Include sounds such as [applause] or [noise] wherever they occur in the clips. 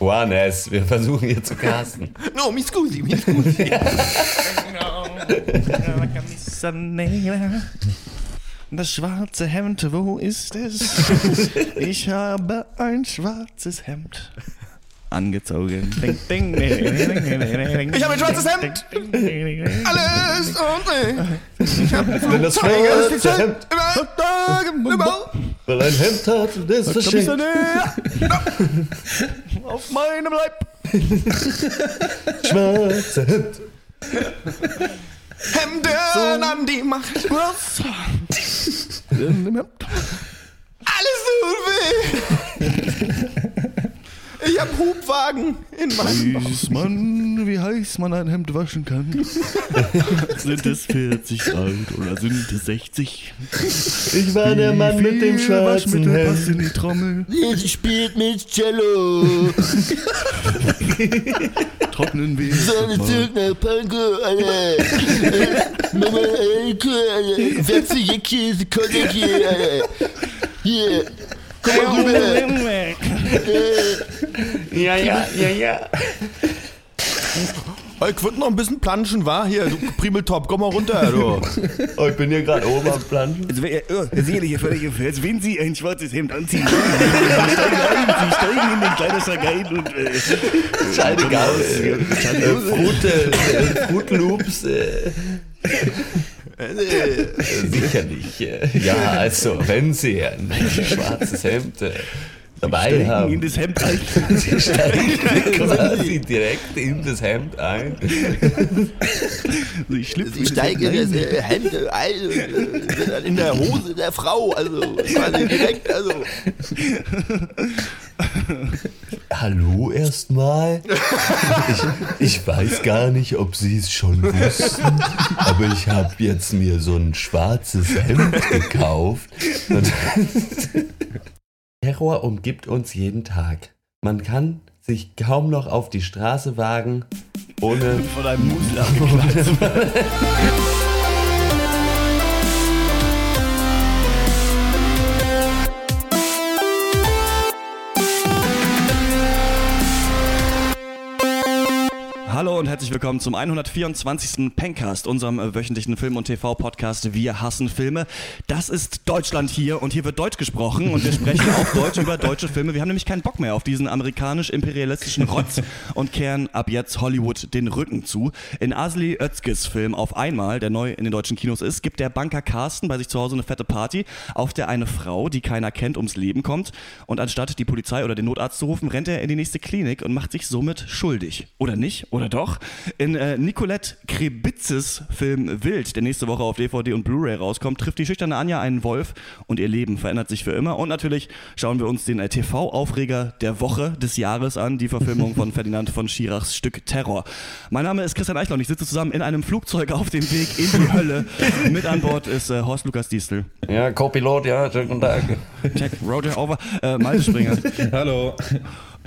Juanes, wir versuchen hier zu casten. No, mi scusi, mi scusi. Das schwarze Hemd, wo ist es? Ich habe ein schwarzes Hemd angezogen. Ding, ding, ding, ding, ding, ding, Ich habe ein schwarzes Hemd. Alles und ich habe Wenn das schwarze Hemd, überall, überall. weil ein Hemd hat, das verschenkt. Auf meinem Leib. [laughs] Schwarze Hemd. Hemden an die Macht. Alles tut weh. [laughs] Ich hab Hubwagen in meinem. Weiß man, wie heiß man ein Hemd waschen kann? [laughs] sind es 40 Grad oder sind es 60? Ich war der Mann mit dem schwarzen Waschmittel passt Hemd. in die Trommel. Ich spielt mit Cello. [laughs] Trocknen wir. Seine Zug nach Panko, Alter. Mama, Alter, Alter. Fetzige Käse, Konjaki, Alter. Hier. Komm mal rüber. [laughs] Ja, ja, ja, ja. Ich würde noch ein bisschen planschen, war hier, du Primeltop, komm mal runter, du. Oh, ich bin hier gerade oben am Planschen. Also, wer- oh, völlig gefällt. Wenn Sie ein schwarzes Hemd anziehen, [laughs] Sie steigen ein, Sie steigen in den Kleiderschrank ein und äh, Scheidegal. Äh, Fruit, äh, Loops. Äh, äh, sicherlich. Äh, ja, also, wenn Sie ein schwarzes Hemd äh, dabei steigen in haben, das Hemd ein. [laughs] Sie steigen [laughs] quasi direkt in das Hemd ein. Sie Sie in das steigen Hemd das ein. äh, Hemd ein äh, sind dann in der Hose der Frau, also quasi direkt, also. Hallo erstmal. Ich, ich weiß gar nicht, ob Sie es schon wussten, aber ich habe jetzt mir so ein schwarzes Hemd gekauft. Und Terror umgibt uns jeden Tag. Man kann sich kaum noch auf die Straße wagen, ohne Von einem Musel [laughs] [laughs] herzlich willkommen zum 124. Pencast, unserem äh, wöchentlichen Film- und TV-Podcast Wir hassen Filme. Das ist Deutschland hier und hier wird Deutsch gesprochen und wir sprechen auch Deutsch über deutsche Filme. Wir haben nämlich keinen Bock mehr auf diesen amerikanisch-imperialistischen Rotz und kehren ab jetzt Hollywood den Rücken zu. In Asli Özkes Film Auf einmal, der neu in den deutschen Kinos ist, gibt der Banker Carsten bei sich zu Hause eine fette Party, auf der eine Frau, die keiner kennt, ums Leben kommt und anstatt die Polizei oder den Notarzt zu rufen, rennt er in die nächste Klinik und macht sich somit schuldig. Oder nicht? Oder doch? In äh, Nicolette Krebitzes Film Wild, der nächste Woche auf DVD und Blu-ray rauskommt, trifft die schüchterne Anja einen Wolf und ihr Leben verändert sich für immer. Und natürlich schauen wir uns den äh, TV-Aufreger der Woche des Jahres an, die Verfilmung von [laughs] Ferdinand von Schirachs Stück Terror. Mein Name ist Christian Eichler und ich sitze zusammen in einem Flugzeug auf dem Weg in die Hölle. [laughs] Mit an Bord ist äh, Horst Lukas Diestel. Ja, Co-Pilot, ja, schönen guten Tag. Check, Roger over, äh, Malte Springer [laughs] Hallo.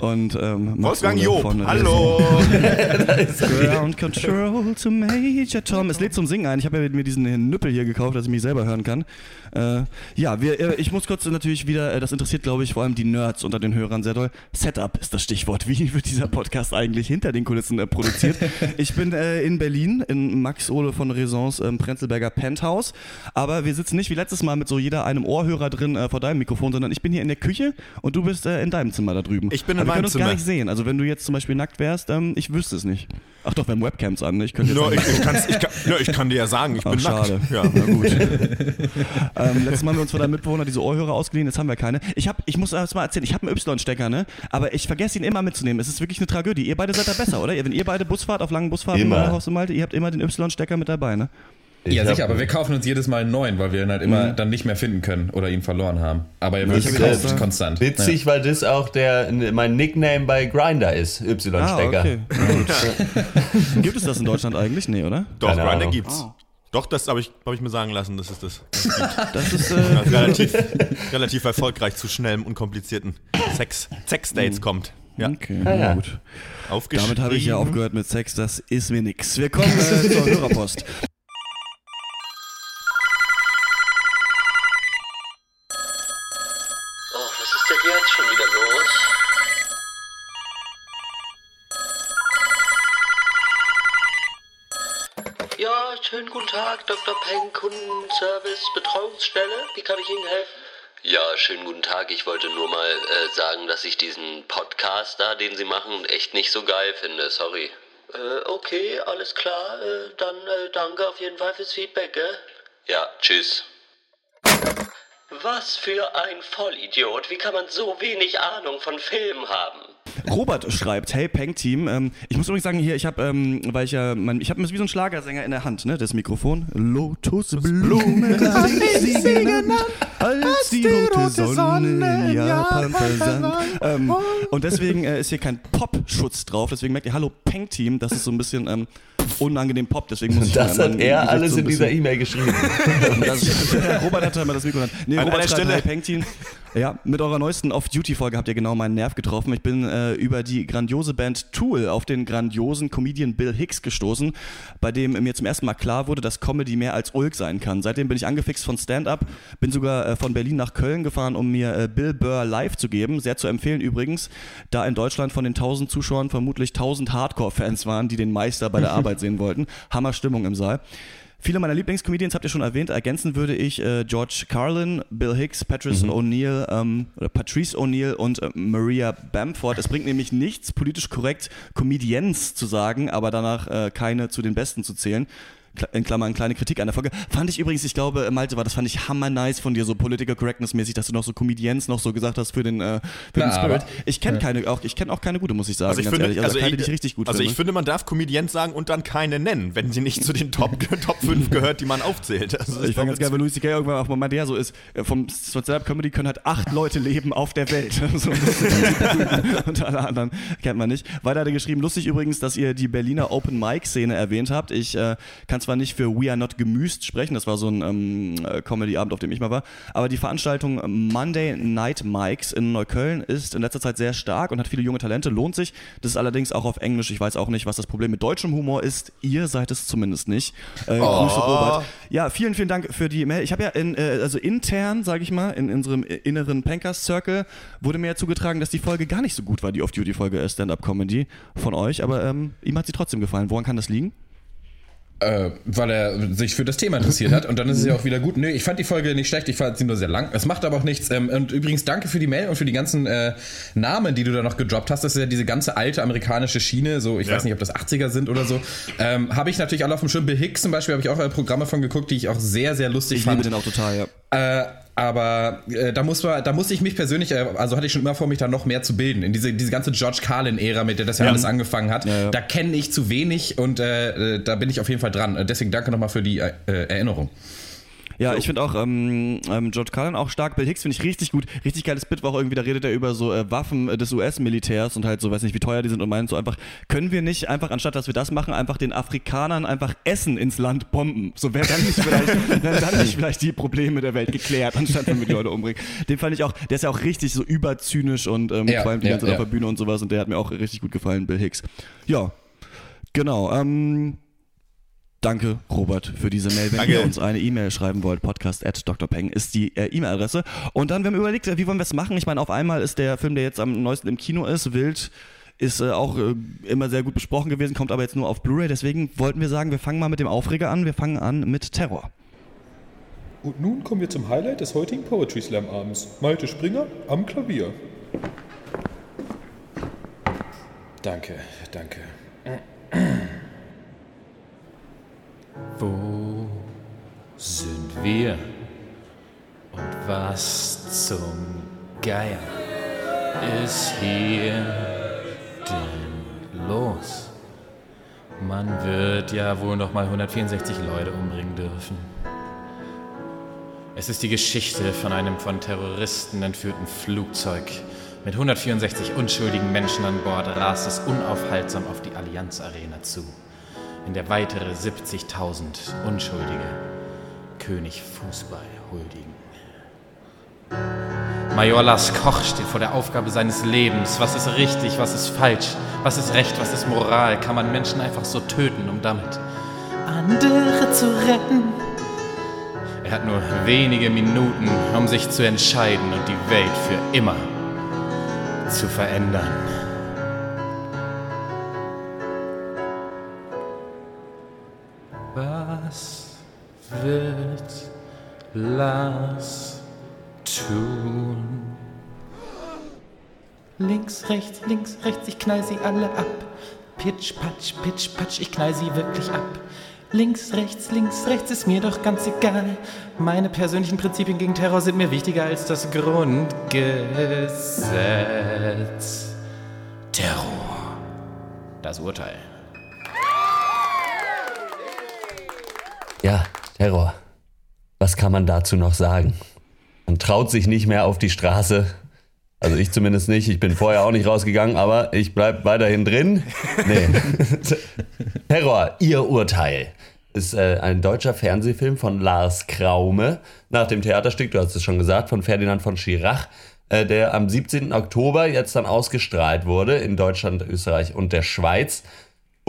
Und ähm, Wolfgang Job, von, hallo. [laughs] Ground Control to Major Tom. Es lädt zum Singen ein. Ich habe ja mir diesen Nüppel hier gekauft, dass ich mich selber hören kann. Äh, ja, wir, äh, ich muss kurz natürlich wieder, äh, das interessiert glaube ich vor allem die Nerds unter den Hörern sehr doll. Setup ist das Stichwort. Wie wird dieser Podcast eigentlich hinter den Kulissen äh, produziert? [laughs] Ich bin in Berlin, in Max Ole von Resons ähm, Prenzlberger Penthouse. Aber wir sitzen nicht wie letztes Mal mit so jeder einem Ohrhörer drin vor deinem Mikrofon, sondern ich bin hier in der Küche und du bist in deinem Zimmer da drüben. Ich bin in Aber wir meinem können uns gar Zimmer. nicht sehen. Also wenn du jetzt zum Beispiel nackt wärst, ähm, ich wüsste es nicht. Ach doch, wir haben Webcams an. ne? Ich könnte jetzt No, sagen, ich, ich, kann's, ich, kann, no, ich kann dir ja sagen, ich Ach, [laughs] bin schade. nackt. Ja. Na gut. [laughs] ähm, letztes Mal haben wir uns von deinem Mitbewohner diese Ohrhörer ausgeliehen, jetzt haben wir keine. Ich, hab, ich muss das mal erzählen, ich habe einen Y-Stecker, ne? Aber ich vergesse ihn immer mitzunehmen. Es ist wirklich eine Tragödie. Ihr beide seid da besser, oder? Wenn ihr beide Bus fahrt, auf langen Busfahrten Immer. Haus Malte, ihr habt immer den Y-Stecker mit dabei, ne? Ich ja, sicher, aber wir kaufen uns jedes Mal einen neuen, weil wir ihn halt immer dann nicht mehr finden können oder ihn verloren haben. Aber er wird Das ist gekauft, konstant. Witzig, weil das auch der, mein Nickname bei Grinder ist, Y-Stecker. Ah, okay. [laughs] Gibt es das in Deutschland eigentlich? Nee, oder? Doch, Keine Ahnung. gibt's. Doch, das habe ich, hab ich mir sagen lassen, das [laughs] ist das. Das ist, äh, Ja, relativ, relativ erfolgreich zu schnellem, unkomplizierten Sex, Sex-Dates kommt. Ja, okay, Ah, ja. gut. aufgeschrieben. Damit habe ich ja aufgehört mit Sex, das ist mir nix. Wir kommen äh, zur Hörerpost. Oh, was ist denn jetzt schon wieder los? Schönen guten Tag, Dr. Peng, Kundenservice, Betreuungsstelle. Wie kann ich Ihnen helfen? Ja, schönen guten Tag. Ich wollte nur mal äh, sagen, dass ich diesen Podcast da, den Sie machen, echt nicht so geil finde. Sorry. Äh, okay, alles klar. Äh, dann äh, danke auf jeden Fall fürs Feedback, gell? Ja, tschüss. Was für ein Vollidiot. Wie kann man so wenig Ahnung von Film haben? Robert schreibt, hey Peng Team, ähm, ich muss übrigens sagen, hier, ich habe, ähm, weil ich ja, mein, ich habe wie so ein Schlagersänger in der Hand, ne, das Mikrofon. Lotusblume, sie genannt, als die rote Sonne in Japan versank. Ähm, und deswegen äh, ist hier kein Pop-Schutz drauf, deswegen merkt ihr, hallo Peng Team, das ist so ein bisschen ähm, unangenehm Pop, deswegen muss ich Das mal- hat er alles so in dieser E-Mail geschrieben. [laughs] das, Robert hatte mal das Mikro. in der Hand. Nee, An Robert schreibt, Stelle- hey Pengtin. Ja, mit eurer neuesten Off-Duty-Folge habt ihr genau meinen Nerv getroffen. Ich bin äh, über die grandiose Band Tool auf den grandiosen Comedian Bill Hicks gestoßen, bei dem mir zum ersten Mal klar wurde, dass Comedy mehr als Ulk sein kann. Seitdem bin ich angefixt von Stand-Up, bin sogar äh, von Berlin nach Köln gefahren, um mir äh, Bill Burr live zu geben. Sehr zu empfehlen übrigens, da in Deutschland von den 1000 Zuschauern vermutlich 1000 Hardcore-Fans waren, die den Meister bei der [laughs] Arbeit sehen wollten. Hammer Stimmung im Saal. Viele meiner Lieblingscomedians habt ihr schon erwähnt. Ergänzen würde ich äh, George Carlin, Bill Hicks, Patrice O'Neill, ähm, oder Patrice O'Neill und äh, Maria Bamford. Es bringt nämlich nichts, politisch korrekt Comedians zu sagen, aber danach äh, keine zu den Besten zu zählen. In Klammern, kleine Kritik an der Folge. Fand ich übrigens, ich glaube, Malte war, das fand ich hammer nice von dir, so Political Correctness mäßig, dass du noch so Comedians noch so gesagt hast für den, äh, für Na, den Spirit. aber- Ich kenne keine, auch, ich kenne auch keine gute, muss ich sagen, Also ich ganz finde, ehrlich. Also, also, keine, ich, die ich richtig gut also finde. ich finde, man darf Comedians sagen und dann keine nennen, wenn sie nicht zu den Top, [laughs] Top 5 gehört, die man aufzählt. Also Ich fand ganz geil, weil Louis C.K. irgendwann auch mal meinte, ja, so ist, äh, vom Stand-Up-Comedy können halt acht Leute leben auf der Welt. [laughs] so, [laughs] und alle anderen kennt man nicht. Weiter hat er geschrieben, lustig übrigens, dass ihr die Berliner Open-Mic-Szene erwähnt habt. Ich äh, kann zwar nicht für We Are Not Gemüst sprechen, das war so ein ähm, äh, Comedy-Abend, auf dem ich mal war, aber die Veranstaltung Monday Night Mics in Neukölln ist in letzter Zeit sehr stark und hat viele junge Talente, lohnt sich. Das ist allerdings auch auf Englisch. Ich weiß auch nicht, was das Problem mit deutschem Humor ist. Ihr seid es zumindest nicht. Äh, Grüße, Robert. Ja, vielen, vielen Dank für die Mail. Ich habe ja in, äh, also intern, sage ich mal, in unserem inneren Pankers Circle wurde mir ja zugetragen, dass die Folge gar nicht so gut war, die Off-Duty-Folge äh, Stand-Up Comedy von euch, aber ähm, ihm hat sie trotzdem gefallen. Woran kann das liegen? Äh, weil er sich für das Thema interessiert hat und dann ist es ja auch wieder gut. Nö, ich fand die Folge nicht schlecht, ich fand sie nur sehr lang. Es macht aber auch nichts. Ähm, und übrigens danke für die Mail und für die ganzen äh, Namen, die du da noch gedroppt hast. Das ist ja diese ganze alte amerikanische Schiene, so ich Ja. weiß nicht, ob das 80er sind oder so. Ähm, habe ich natürlich alle auf dem Schirm. Bill Hicks zum Beispiel habe ich auch äh, Programme von geguckt, die ich auch sehr, sehr lustig Ich fand. liebe den auch total, ja. Äh, aber äh, da muss man, da muss ich mich persönlich, äh, also hatte ich schon immer vor, mich da noch mehr zu bilden. In diese, diese ganze George Carlin-Ära, mit der das ja, alles angefangen hat, ja. da kenne ich zu wenig und äh, äh, da bin ich auf jeden Fall dran. Äh, Deswegen danke nochmal für die äh, Erinnerung. Ja, ich finde auch ähm, ähm, George Carlin auch stark. Bill Hicks finde ich richtig gut. Richtig geiles Bit war auch irgendwie, da redet er über so äh, Waffen äh, des US-Militärs und halt so, weiß nicht, wie teuer die sind und meint so einfach, können wir nicht einfach, anstatt dass wir das machen, einfach den Afrikanern einfach Essen ins Land bomben? So wäre dann nicht vielleicht, [laughs] wären dann nicht vielleicht die Probleme der Welt geklärt, anstatt wenn wir die Leute umbringen. Den fand ich auch, der ist ja auch richtig so überzynisch und ähm, Ja, vor allem die ja, ganze Zeit ja. auf der Bühne und sowas und der hat mir auch richtig gut gefallen, Bill Hicks. Ja, genau. Ähm, Danke, Robert, für diese Mail. Wenn Danke. ihr uns eine E-Mail schreiben wollt, podcast at drpeng ist die äh, E-Mail-Adresse. Und dann, wir haben überlegt, äh, wie wollen wir es machen? Ich meine, auf einmal ist der Film, der jetzt am neuesten im Kino ist, Wild, ist äh, auch äh, immer sehr gut besprochen gewesen, kommt aber jetzt nur auf Blu-ray. Deswegen wollten wir sagen, wir fangen mal mit dem Aufreger an. Wir fangen an mit Terror. Und nun kommen wir zum Highlight des heutigen Poetry Slam Abends. Malte Springer am Klavier. Danke, danke. Wo sind wir? Und was zum Geier ist hier denn los? Man wird ja wohl noch mal 164 Leute umbringen dürfen. Es ist die Geschichte von einem von Terroristen entführten Flugzeug. Mit 164 unschuldigen Menschen an Bord rast es unaufhaltsam auf die Allianz Arena zu, in der weitere 70.000 Unschuldige König Fußball huldigen. Major Lars Koch steht vor der Aufgabe seines Lebens. Was ist richtig, was ist falsch, was ist Recht, was ist Moral? Kann man Menschen einfach so töten, um damit andere zu retten? Er hat nur wenige Minuten, um sich zu entscheiden und die Welt für immer zu verändern. Was wird Lars tun? Links, rechts, links, rechts, ich knall sie alle ab. Pitch, patsch, pitch, patsch, ich knall sie wirklich ab. Links, rechts, links, rechts ist mir doch ganz egal. Meine persönlichen Prinzipien gegen Terror sind mir wichtiger als das Grundgesetz. Terror. Das Urteil. Ja, Terror. Was kann man dazu noch sagen? Man traut sich nicht mehr auf die Straße. Also ich zumindest nicht. Ich bin vorher auch nicht rausgegangen, aber ich bleib weiterhin drin. Nee. [laughs] Terror, ihr Urteil. Ist äh, ein deutscher Fernsehfilm von Lars Kraume nach dem Theaterstück, du hast es schon gesagt, von Ferdinand von Schirach, äh, der am 17. Oktober jetzt dann ausgestrahlt wurde in Deutschland, Österreich und der Schweiz.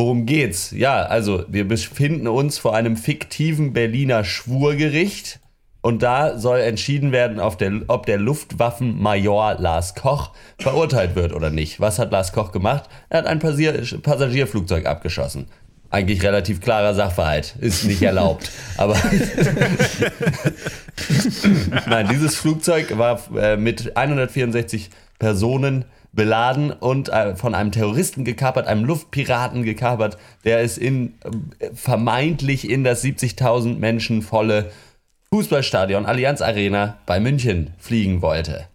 Worum geht's? Ja, also wir befinden uns vor einem fiktiven Berliner Schwurgericht und da soll entschieden werden, der, ob der Luftwaffenmajor Lars Koch verurteilt wird oder nicht. Was hat Lars Koch gemacht? Er hat ein Passier Passagierflugzeug abgeschossen. Eigentlich relativ klarer Sachverhalt, ist nicht erlaubt. Aber [laughs] nein, dieses Flugzeug war äh, mit 164 Personen beladen und äh, von einem Terroristen gekapert, einem Luftpiraten gekapert, der es in äh, vermeintlich in das 70.000 Menschen volle Fußballstadion Allianz Arena bei München fliegen wollte.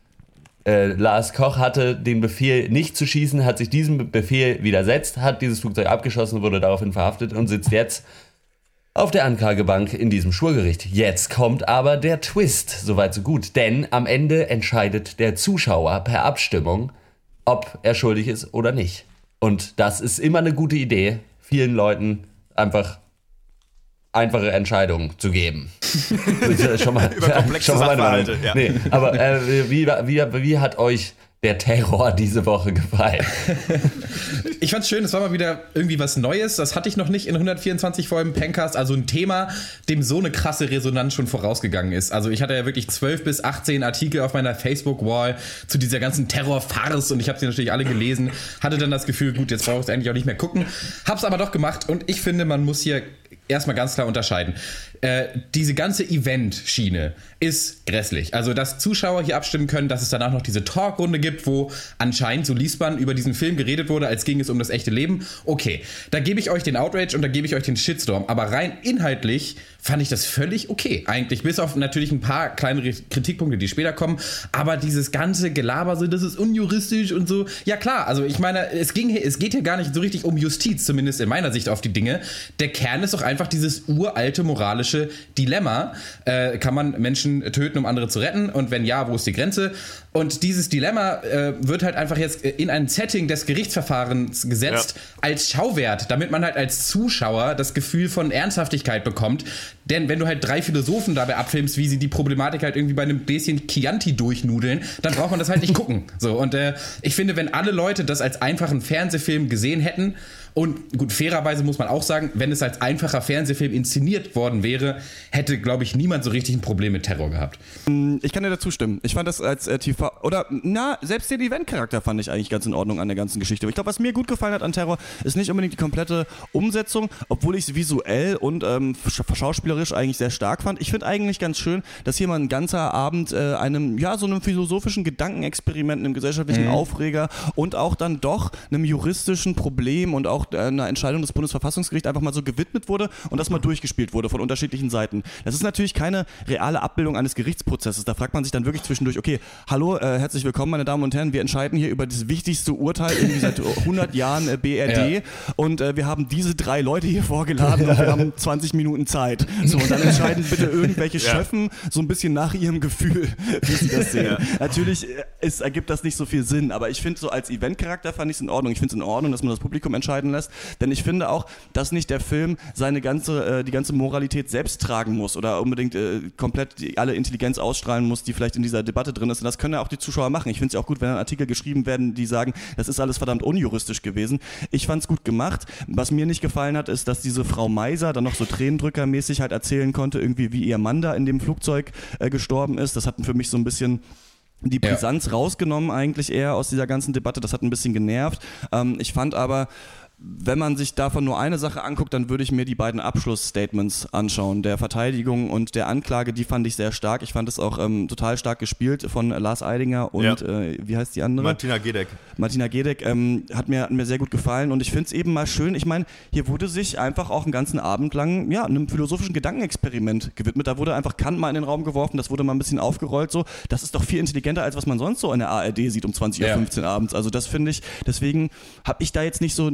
Äh, Lars Koch hatte den Befehl, nicht zu schießen, hat sich diesem Befehl widersetzt, hat dieses Flugzeug abgeschossen, wurde daraufhin verhaftet und sitzt jetzt auf der Anklagebank in diesem Schwurgericht. Jetzt kommt aber der Twist, soweit so gut, denn am Ende entscheidet der Zuschauer per Abstimmung, ob er schuldig ist oder nicht. Und das ist immer eine gute Idee, vielen Leuten einfach einfache Entscheidungen zu geben. [laughs] Schon mal, Über komplexe [laughs] schon mal. Sachverhalte, ja. Nee, aber äh, wie, wie, wie hat euch der Terror diese Woche gefallen? [laughs] Ich fand's schön, es war mal wieder irgendwie was Neues. Das hatte ich noch nicht in 124 Folgen Pencast. Also ein Thema, dem so eine krasse Resonanz schon vorausgegangen ist. Also ich hatte ja wirklich 12 bis 18 Artikel auf meiner Facebook-Wall zu dieser ganzen Terror-Farce und ich habe sie natürlich alle gelesen. Hatte dann das Gefühl, gut, jetzt brauche ich es eigentlich auch nicht mehr gucken. Hab's aber doch gemacht und ich finde, man muss hier erstmal ganz klar unterscheiden. Äh, diese ganze Event-Schiene ist grässlich. Also, dass Zuschauer hier abstimmen können, dass es danach noch diese Talkrunde gibt, wo anscheinend, so liest man, über diesen Film geredet wurde, als ging es um das echte Leben. Okay, da gebe ich euch den Outrage und da gebe ich euch den Shitstorm. Aber rein inhaltlich fand ich das völlig okay. Eigentlich, bis auf natürlich ein paar kleinere Kritikpunkte, die später kommen. Aber dieses ganze Gelaber, so, das ist unjuristisch und so. Ja, klar, also ich meine, es, ging, es geht hier gar nicht so richtig um Justiz, zumindest in meiner Sicht auf die Dinge. Der Kern ist doch einfach dieses uralte moralische Dilemma. Äh, kann man Menschen töten, um andere zu retten? Und wenn ja, wo ist die Grenze? Und dieses Dilemma äh, wird halt einfach jetzt in ein Setting des Gerichtsverfahrens gesetzt als Schauwert, damit man halt als Zuschauer das Gefühl von Ernsthaftigkeit bekommt. Denn wenn du halt drei Philosophen dabei abfilmst, wie sie die Problematik halt irgendwie bei einem Bläschen Chianti durchnudeln, dann braucht man das halt nicht gucken. So, und äh, ich finde, wenn alle Leute das als einfachen Fernsehfilm gesehen hätten, und gut, fairerweise muss man auch sagen, wenn es als einfacher Fernsehfilm inszeniert worden wäre, hätte, glaube ich, niemand so richtig ein Problem mit Terror gehabt. Ich kann dir dazu stimmen. Ich fand das als äh, TV oder na, selbst den Event-Charakter fand ich eigentlich ganz in Ordnung an der ganzen Geschichte. Aber ich glaube, was mir gut gefallen hat an Terror, ist nicht unbedingt die komplette Umsetzung, obwohl ich es visuell und ähm, sch- schauspielerisch eigentlich sehr stark fand. Ich finde eigentlich ganz schön, dass hier mal ein ganzer Abend äh, einem, ja, so einem philosophischen Gedankenexperiment, einem gesellschaftlichen Aufreger und auch dann doch einem juristischen Problem und auch äh, einer Entscheidung des Bundesverfassungsgerichts einfach mal so gewidmet wurde und das mal durchgespielt wurde von unterschiedlichen Seiten. Das ist natürlich keine reale Abbildung eines Gerichtsprozesses. Da fragt man sich dann wirklich zwischendurch, okay, hallo, äh, herzlich willkommen, meine Damen und Herren, wir entscheiden hier über das wichtigste Urteil irgendwie seit 100 Jahren äh, BRD Ja. und äh, wir haben diese drei Leute hier vorgeladen und wir haben [laughs] 20 Minuten Zeit. So, und dann entscheiden [laughs] bitte irgendwelche Schöffen so ein bisschen nach ihrem Gefühl, [laughs] wie sie das sehen. Natürlich äh, es ergibt das nicht so viel Sinn, aber ich finde so als Eventcharakter fand ich es in Ordnung. Ich finde es in Ordnung, dass man das Publikum entscheiden lässt, denn ich finde auch, dass nicht der Film seine ganze, äh, die ganze Moralität selbst tragen muss oder unbedingt äh, komplett die, alle Intelligenz ausstrahlen muss, die vielleicht in dieser Debatte drin ist. Und das können ja auch die Zuschauer machen. Ich finde es ja auch gut, wenn dann Artikel geschrieben werden, die sagen, das ist alles verdammt unjuristisch gewesen. Ich fand es gut gemacht. Was mir nicht gefallen hat, ist, dass diese Frau Meiser dann noch so Tränendrückermäßig halt erzählen konnte, irgendwie wie ihr Mann da in dem Flugzeug äh, gestorben ist. Das hat für mich so ein bisschen die Ja. Brisanz rausgenommen eigentlich eher aus dieser ganzen Debatte. Das hat ein bisschen genervt. Ähm, ich fand aber wenn man sich davon nur eine Sache anguckt, dann würde ich mir die beiden Abschlussstatements anschauen. Der Verteidigung und der Anklage, die fand ich sehr stark. Ich fand es auch ähm, total stark gespielt von Lars Eidinger und Ja. äh, wie heißt die andere? Martina Gedeck. Martina Gedeck ähm, hat, mir, hat mir sehr gut gefallen und ich finde es eben mal schön. Ich meine, hier wurde sich einfach auch einen ganzen Abend lang ja, einem philosophischen Gedankenexperiment gewidmet. Da wurde einfach Kant mal in den Raum geworfen, das wurde mal ein bisschen aufgerollt. So. Das ist doch viel intelligenter, als was man sonst so in der ARD sieht um 20.15 Uhr abends. Also das finde ich, deswegen habe ich da jetzt nicht so,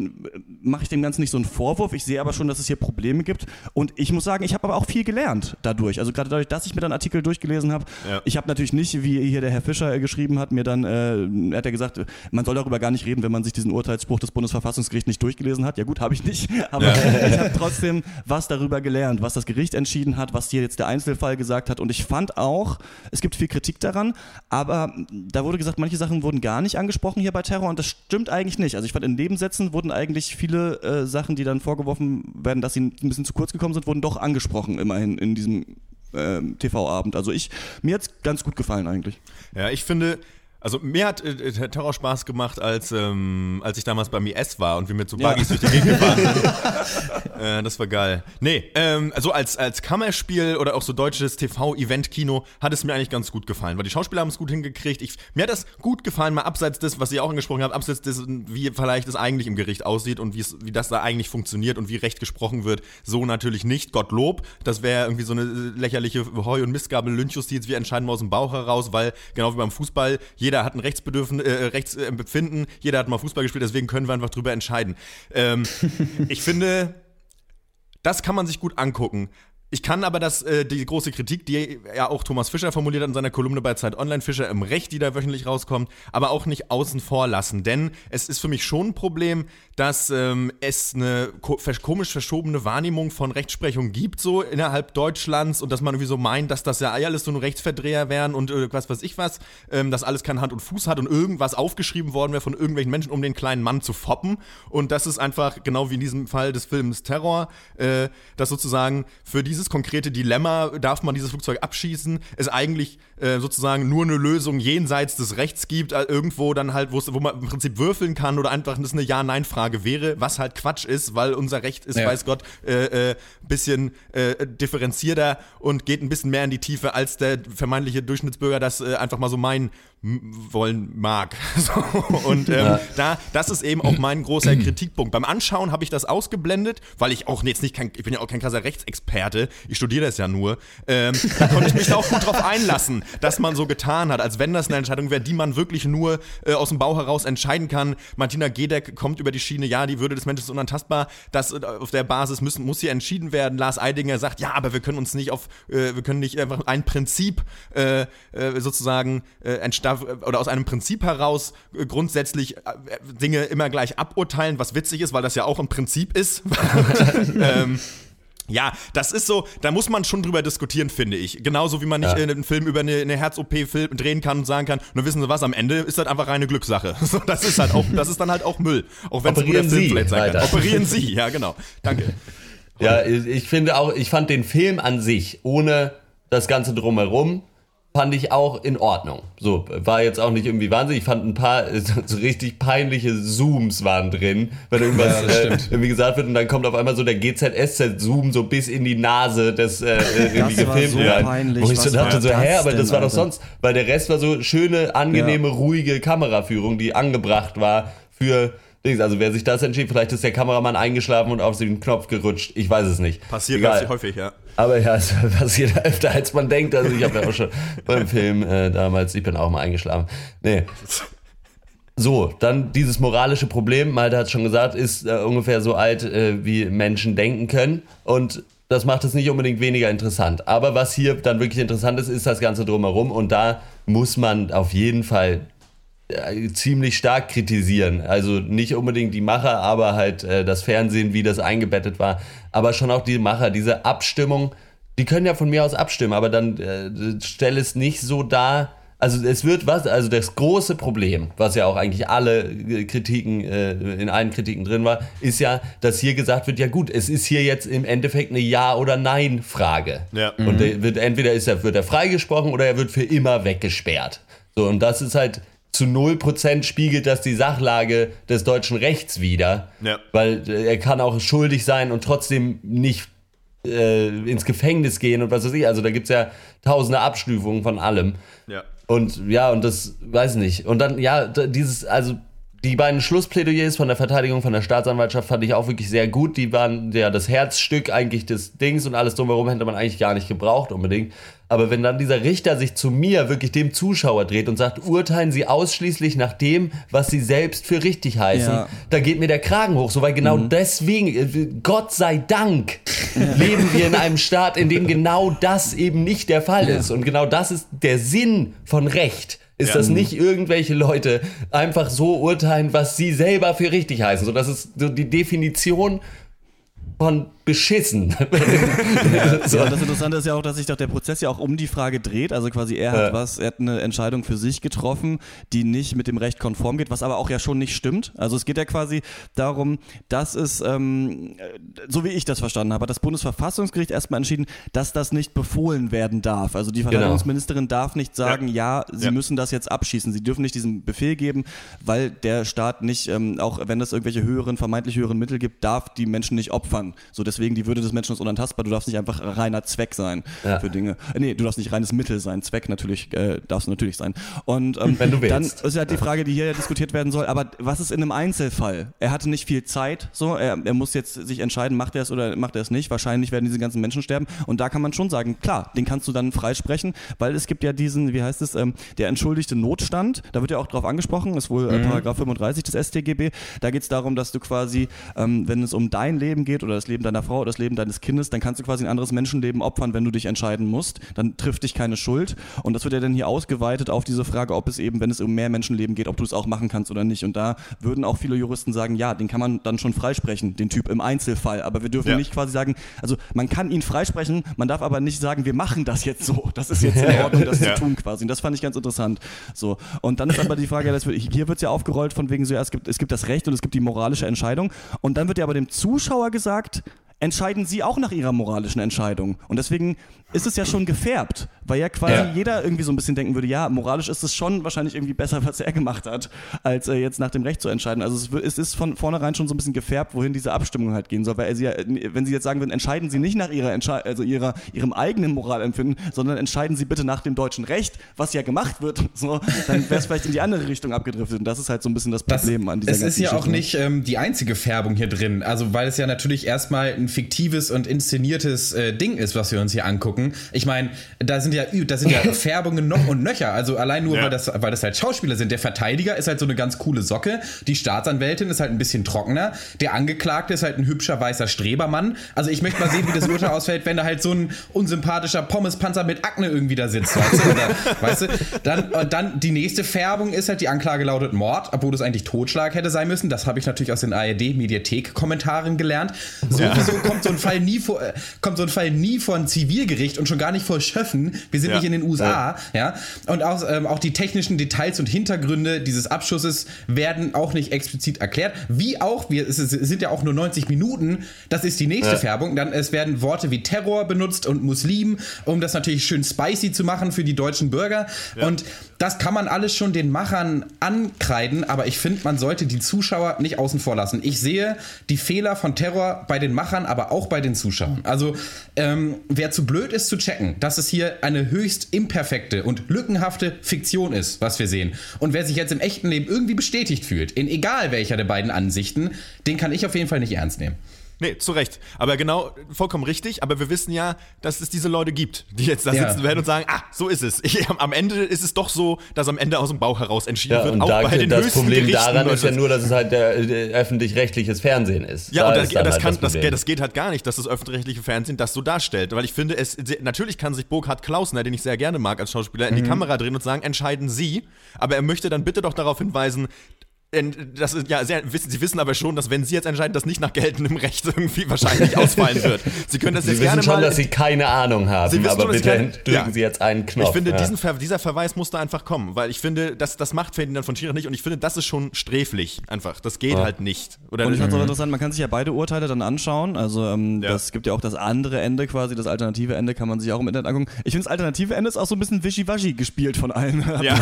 mache ich dem Ganzen nicht so einen Vorwurf. Ich sehe aber schon, dass es hier Probleme gibt und ich muss sagen, ich habe aber auch viel gelernt dadurch. Also gerade dadurch, dass ich mir dann Artikel durchgelesen habe. Ja. Ich habe natürlich nicht, wie hier der Herr Fischer äh, geschrieben hat, mir dann, äh, er hat ja gesagt, man soll darüber gar nicht reden, wenn man sich diesen Urteilsspruch des Bundesverfassungsgerichts nicht durchgelesen hat. Ja gut, habe ich nicht, [laughs] aber ich habe trotzdem was darüber gelernt, was das Gericht entschieden hat, was hier jetzt der Einzelfall gesagt hat. Und ich fand auch, es gibt viel Kritik daran, aber da wurde gesagt, manche Sachen wurden gar nicht angesprochen hier bei Terror und das stimmt eigentlich nicht. Also ich fand, in Nebensätzen wurden eigentlich viele äh, Sachen, die dann vorgeworfen werden, dass sie ein bisschen zu kurz gekommen sind, wurden doch angesprochen immerhin in diesem ähm, TV-Abend. Also ich, mir hat's ganz gut gefallen eigentlich. Ja, ich finde, also mir hat äh, äh, Terror Spaß gemacht, als, ähm, als ich damals beim IS war und wir mit so Buggies durch die Gegend gefahren sind. [laughs] äh, das war geil. Nee, ähm, also als, als Kammerspiel oder auch so deutsches TV-Event-Kino hat es mir eigentlich ganz gut gefallen, weil die Schauspieler haben es gut hingekriegt. Ich, mir hat das gut gefallen, mal abseits des, was ich auch angesprochen habe, abseits des, wie vielleicht es eigentlich im Gericht aussieht und wie das da eigentlich funktioniert und wie Recht gesprochen wird. So natürlich nicht, Gottlob. Das wäre irgendwie so eine äh, lächerliche Heu- und Mistgabel Lynchjustiz. Wir entscheiden mal aus dem Bauch heraus, weil genau wie beim Fußball, jeder hat ein Rechtsbedürfnis, äh, Rechtsempfinden, jeder hat mal Fußball gespielt, deswegen können wir einfach drüber entscheiden. Ähm, [laughs] ich finde, das kann man sich gut angucken. Ich kann aber das, äh, die große Kritik, die ja auch Thomas Fischer formuliert hat in seiner Kolumne bei Zeit Online, Fischer im Recht, die da wöchentlich rauskommt, aber auch nicht außen vor lassen. Denn es ist für mich schon ein Problem, dass ähm, es eine komisch verschobene Wahrnehmung von Rechtsprechung gibt, so innerhalb Deutschlands und dass man irgendwie so meint, dass das ja alles so nur Rechtsverdreher wären und äh, was weiß ich was, ähm, dass alles kein Hand und Fuß hat und irgendwas aufgeschrieben worden wäre von irgendwelchen Menschen, um den kleinen Mann zu foppen. Und das ist einfach, genau wie in diesem Fall des Films Terror, äh, dass sozusagen für dieses konkrete Dilemma, darf man dieses Flugzeug abschießen, es eigentlich äh, sozusagen nur eine Lösung jenseits des Rechts gibt, äh, irgendwo dann halt, wo man im Prinzip würfeln kann oder einfach das eine Ja-Nein-Frage wäre, was halt Quatsch ist, weil unser Recht ist, Ja. weiß Gott, äh, äh, bisschen äh, differenzierter und geht ein bisschen mehr in die Tiefe, als der vermeintliche Durchschnittsbürger das einfach mal so meinen wollen mag. [laughs] So, und ähm, da, das ist eben auch mein großer Kritikpunkt. Beim Anschauen habe ich das ausgeblendet, weil ich auch jetzt nicht kein, ich bin ja auch kein krasser Rechtsexperte, ich studiere das ja nur. Ähm, da konnte ich mich da auch gut drauf einlassen, dass man so getan hat, als wenn das eine Entscheidung wäre, die man wirklich nur äh, aus dem Bau heraus entscheiden kann. Martina Gedeck kommt über die Schiene, ja, die Würde des Menschen ist unantastbar, das äh, auf der Basis müssen, muss hier entschieden werden. Lars Eidinger sagt, ja, aber wir können uns nicht auf, äh, wir können nicht einfach ein Prinzip äh, äh, sozusagen äh, entstaff oder aus einem Prinzip heraus äh, grundsätzlich äh, Dinge immer gleich aburteilen, was witzig ist, weil das ja auch ein Prinzip ist. [laughs] ähm, ja, das ist so, da muss man schon drüber diskutieren, finde ich. Genauso wie man nicht äh, einen Film über eine, eine Herz-OP drehen kann und sagen kann, nur wissen Sie was, am Ende ist das einfach reine Glückssache. [laughs] So, das ist halt auch, das ist dann halt auch Müll. Auch wenn es ein guter Film Sie vielleicht sein kann. weiter. Operieren Sie, ja genau. Danke. Ja, ich finde auch, ich fand den Film an sich, ohne das Ganze drumherum, fand ich auch in Ordnung. So, war jetzt auch nicht irgendwie wahnsinnig. Ich fand ein paar äh, so, richtig peinliche Zooms waren drin, wenn irgendwas Ja, das äh, irgendwie gesagt wird und dann kommt auf einmal so der GZSZ-Zoom so bis in die Nase des äh, äh, irgendwie war gefilmt so peinlich. Wo ich so dachte, so, das hä, aber das war doch sonst, weil der Rest war so schöne, angenehme, ruhige Kameraführung, die angebracht war für Dings. Also wer sich das entschied, vielleicht ist der Kameramann eingeschlafen und auf den Knopf gerutscht. Ich weiß es nicht. Passiert Egal. ganz häufig, ja. Aber ja, [laughs] es passiert öfter, als man denkt. Also ich habe ja auch schon [laughs] beim Film äh, damals, ich bin auch mal eingeschlafen. Nee. So, dann dieses moralische Problem, Malte hat schon gesagt, ist äh, ungefähr so alt, äh, wie Menschen denken können. Und das macht es nicht unbedingt weniger interessant. Aber was hier dann wirklich interessant ist, ist das Ganze drumherum. Und da muss man auf jeden Fall ziemlich stark kritisieren. Also nicht unbedingt die Macher, aber halt äh, das Fernsehen, wie das eingebettet war. Aber schon auch die Macher, diese Abstimmung, die können ja von mir aus abstimmen, aber dann äh, stell es nicht so dar. Also es wird was, also das große Problem, was ja auch eigentlich alle äh, Kritiken, äh, in allen Kritiken drin war, ist ja, dass hier gesagt wird, ja gut, es ist hier jetzt im Endeffekt eine Ja- oder Nein-Frage. Ja. Und der wird, entweder ist er, wird er freigesprochen oder er wird für immer weggesperrt. So, und das ist halt zu 0% spiegelt das die Sachlage des deutschen Rechts wider. Ja. Weil äh, er kann auch schuldig sein und trotzdem nicht äh, ins Gefängnis gehen und was weiß ich. Also da gibt es ja tausende Abstufungen von allem. Ja. Und ja, und das weiß nicht. Und dann, ja, dieses, also die beiden Schlussplädoyers von der Verteidigung von der Staatsanwaltschaft fand ich auch wirklich sehr gut. Die waren ja das Herzstück eigentlich des Dings und alles drumherum hätte man eigentlich gar nicht gebraucht unbedingt. Aber wenn dann dieser Richter sich zu mir, wirklich dem Zuschauer dreht und sagt, urteilen Sie ausschließlich nach dem, was Sie selbst für richtig heißen, Ja. da geht mir der Kragen hoch. So, weil genau deswegen, äh, Gott sei Dank, leben wir in einem Staat, in dem genau das eben nicht der Fall ist. Und genau das ist der Sinn von Recht. Ist, Ja. dass nicht irgendwelche Leute einfach so urteilen, was sie selber für richtig heißen. So, das ist so die Definition von beschissen. [laughs] [laughs] so. Ja, das Interessante ist ja auch, dass sich doch der Prozess ja auch um die Frage dreht. Also quasi er hat Ja. was, er hat eine Entscheidung für sich getroffen, die nicht mit dem Recht konform geht, was aber auch ja schon nicht stimmt. Also es geht ja quasi darum, dass es, ähm, äh, so wie ich das verstanden habe, hat das Bundesverfassungsgericht erstmal entschieden, dass das nicht befohlen werden darf. Also die Verteidigungsministerin darf nicht sagen, ja, sie Ja. müssen das jetzt abschießen. Sie dürfen nicht diesen Befehl geben, weil der Staat nicht, ähm, auch wenn es irgendwelche höheren, vermeintlich höheren Mittel gibt, darf die Menschen nicht opfern. So deswegen, die Würde des Menschen ist unantastbar. Du darfst nicht einfach reiner Zweck sein Ja. für Dinge. Äh, Nee, du darfst nicht reines Mittel sein. Zweck natürlich, äh, darfst du natürlich sein. Und ähm, Wenn du dann willst. ist ja die Frage, die hier ja diskutiert werden soll, aber was ist in einem Einzelfall? Er hatte nicht viel Zeit, so, er, er muss jetzt sich entscheiden, macht er es oder macht er es nicht. Wahrscheinlich werden diese ganzen Menschen sterben. Und da kann man schon sagen, klar, den kannst du dann freisprechen, weil es gibt ja diesen, wie heißt es, ähm, der entschuldigte Notstand, da wird ja auch drauf angesprochen, ist wohl äh, Paragraph 35 des StGB. Da geht es darum, dass du quasi, ähm, wenn es um dein Leben geht oder das Leben deiner Frau oder das Leben deines Kindes, dann kannst du quasi ein anderes Menschenleben opfern, wenn du dich entscheiden musst. Dann trifft dich keine Schuld. Und das wird ja dann hier ausgeweitet auf diese Frage, ob es eben, wenn es um mehr Menschenleben geht, ob du es auch machen kannst oder nicht. Und da würden auch viele Juristen sagen, ja, den kann man dann schon freisprechen, den Typ im Einzelfall. Aber wir dürfen Ja. nicht quasi sagen, also man kann ihn freisprechen, man darf aber nicht sagen, wir machen das jetzt so. Das ist jetzt [laughs] in Ordnung, das Ja. zu tun quasi. Und das fand ich ganz interessant. So. Und dann ist aber die Frage, wird, hier wird es ja aufgerollt von wegen so, ja, es gibt, es gibt das Recht und es gibt die moralische Entscheidung. Und dann wird ja aber dem Zuschauer gesagt, entscheiden Sie auch nach Ihrer moralischen Entscheidung. Und deswegen ist es ja schon gefärbt, weil ja quasi Ja. jeder irgendwie so ein bisschen denken würde, ja, moralisch ist es schon wahrscheinlich irgendwie besser, was er gemacht hat, als äh, jetzt nach dem Recht zu entscheiden. Also es, es ist von vornherein schon so ein bisschen gefärbt, wohin diese Abstimmung halt gehen soll. Weil sie ja, wenn Sie jetzt sagen würden, entscheiden Sie nicht nach ihrer Entschei also ihrer, Ihrem eigenen Moralempfinden, sondern entscheiden Sie bitte nach dem deutschen Recht, was ja gemacht wird, [laughs] so, dann wäre es vielleicht in die andere Richtung abgedriftet. Und das ist halt so ein bisschen das Das, Problem an dieser es ist ja auch Geschichte. nicht ähm, die einzige Färbung hier drin. Also, weil es ja natürlich erstmal ein fiktives und inszeniertes äh, Ding ist, was wir uns hier angucken. Ich meine, da sind ja, da sind ja [laughs] Färbungen noch und nöcher. Also allein nur, Ja. weil, das, weil das halt Schauspieler sind. Der Verteidiger ist halt so eine ganz coole Socke. Die Staatsanwältin ist halt ein bisschen trockener. Der Angeklagte ist halt ein hübscher weißer Strebermann. Also ich möchte mal sehen, wie das Urteil [laughs] ausfällt, wenn da halt so ein unsympathischer Pommespanzer mit Akne irgendwie da sitzt. Weißt du? Oder, weißt du? Dann, und dann die nächste Färbung ist halt, die Anklage lautet Mord, obwohl das eigentlich Totschlag hätte sein müssen. Das habe ich natürlich aus den ARD-Mediathek-Kommentaren gelernt. Sowieso kommt so ein Fall nie vor, äh, kommt so ein Fall nie von Zivilgericht und schon gar nicht vor Schöffen. Wir sind Ja. nicht in den USA, ja. Und auch, ähm, auch die technischen Details und Hintergründe dieses Abschusses werden auch nicht explizit erklärt. Wie auch, wir, es sind ja auch nur 90 Minuten, das ist die nächste Ja. Färbung. Dann, es werden Worte wie Terror benutzt und Muslim, um das natürlich schön spicy zu machen für die deutschen Bürger. Und das kann man alles schon den Machern ankreiden, aber ich finde, man sollte die Zuschauer nicht außen vor lassen. Ich sehe die Fehler von Terror bei den Machern, aber auch bei den Zuschauern. Also, ähm, wer zu blöd ist zu checken, dass es hier eine höchst imperfekte und lückenhafte Fiktion ist, was wir sehen. Und wer sich jetzt im echten Leben irgendwie bestätigt fühlt, in egal welcher der beiden Ansichten, den kann ich auf jeden Fall nicht ernst nehmen. Nee, zu Recht. Aber genau, vollkommen richtig. Aber wir wissen ja, dass es diese Leute gibt, die jetzt da Ja. sitzen werden und sagen, ah, so ist es. Ich, am Ende ist es doch so, dass am Ende aus dem Bauch heraus entschieden Ja, wird. und auch da, bei den das höchsten Problem Gerichten daran ist ja nur, dass es halt der, der öffentlich-rechtliches Fernsehen ist. Ja, Da und das, das, halt kann, das, das geht halt gar nicht, dass das öffentlich-rechtliche Fernsehen das so darstellt. Weil ich finde, es natürlich kann sich Burkhard Klausner, den ich sehr gerne mag als Schauspieler, Mhm. in die Kamera drehen und sagen, entscheiden Sie. Aber er möchte dann bitte doch darauf hinweisen, das ist ja sehr, wissen, Sie wissen aber schon, dass wenn Sie jetzt entscheiden, dass nicht nach geltendem Recht irgendwie wahrscheinlich ausfallen [laughs] wird. Sie können das Sie jetzt wissen gerne schon, mal. dass Sie keine Ahnung haben, Sie wissen aber schon, bitte keine- drücken Ja. Sie jetzt einen Knopf. Ich finde, ja. diesen Ver dieser Verweis musste einfach kommen, weil ich finde, das, das macht Ferdinand von Schirach nicht und ich finde, das ist schon sträflich einfach. Das geht halt nicht. Oder Und ich fand es auch interessant, man kann sich ja beide Urteile dann anschauen. Also ähm, Ja. das gibt ja auch das andere Ende quasi, das alternative Ende kann man sich auch im Internet angucken. Ich finde das alternative Ende ist auch so ein bisschen wischiwaschi gespielt von allen. Ja.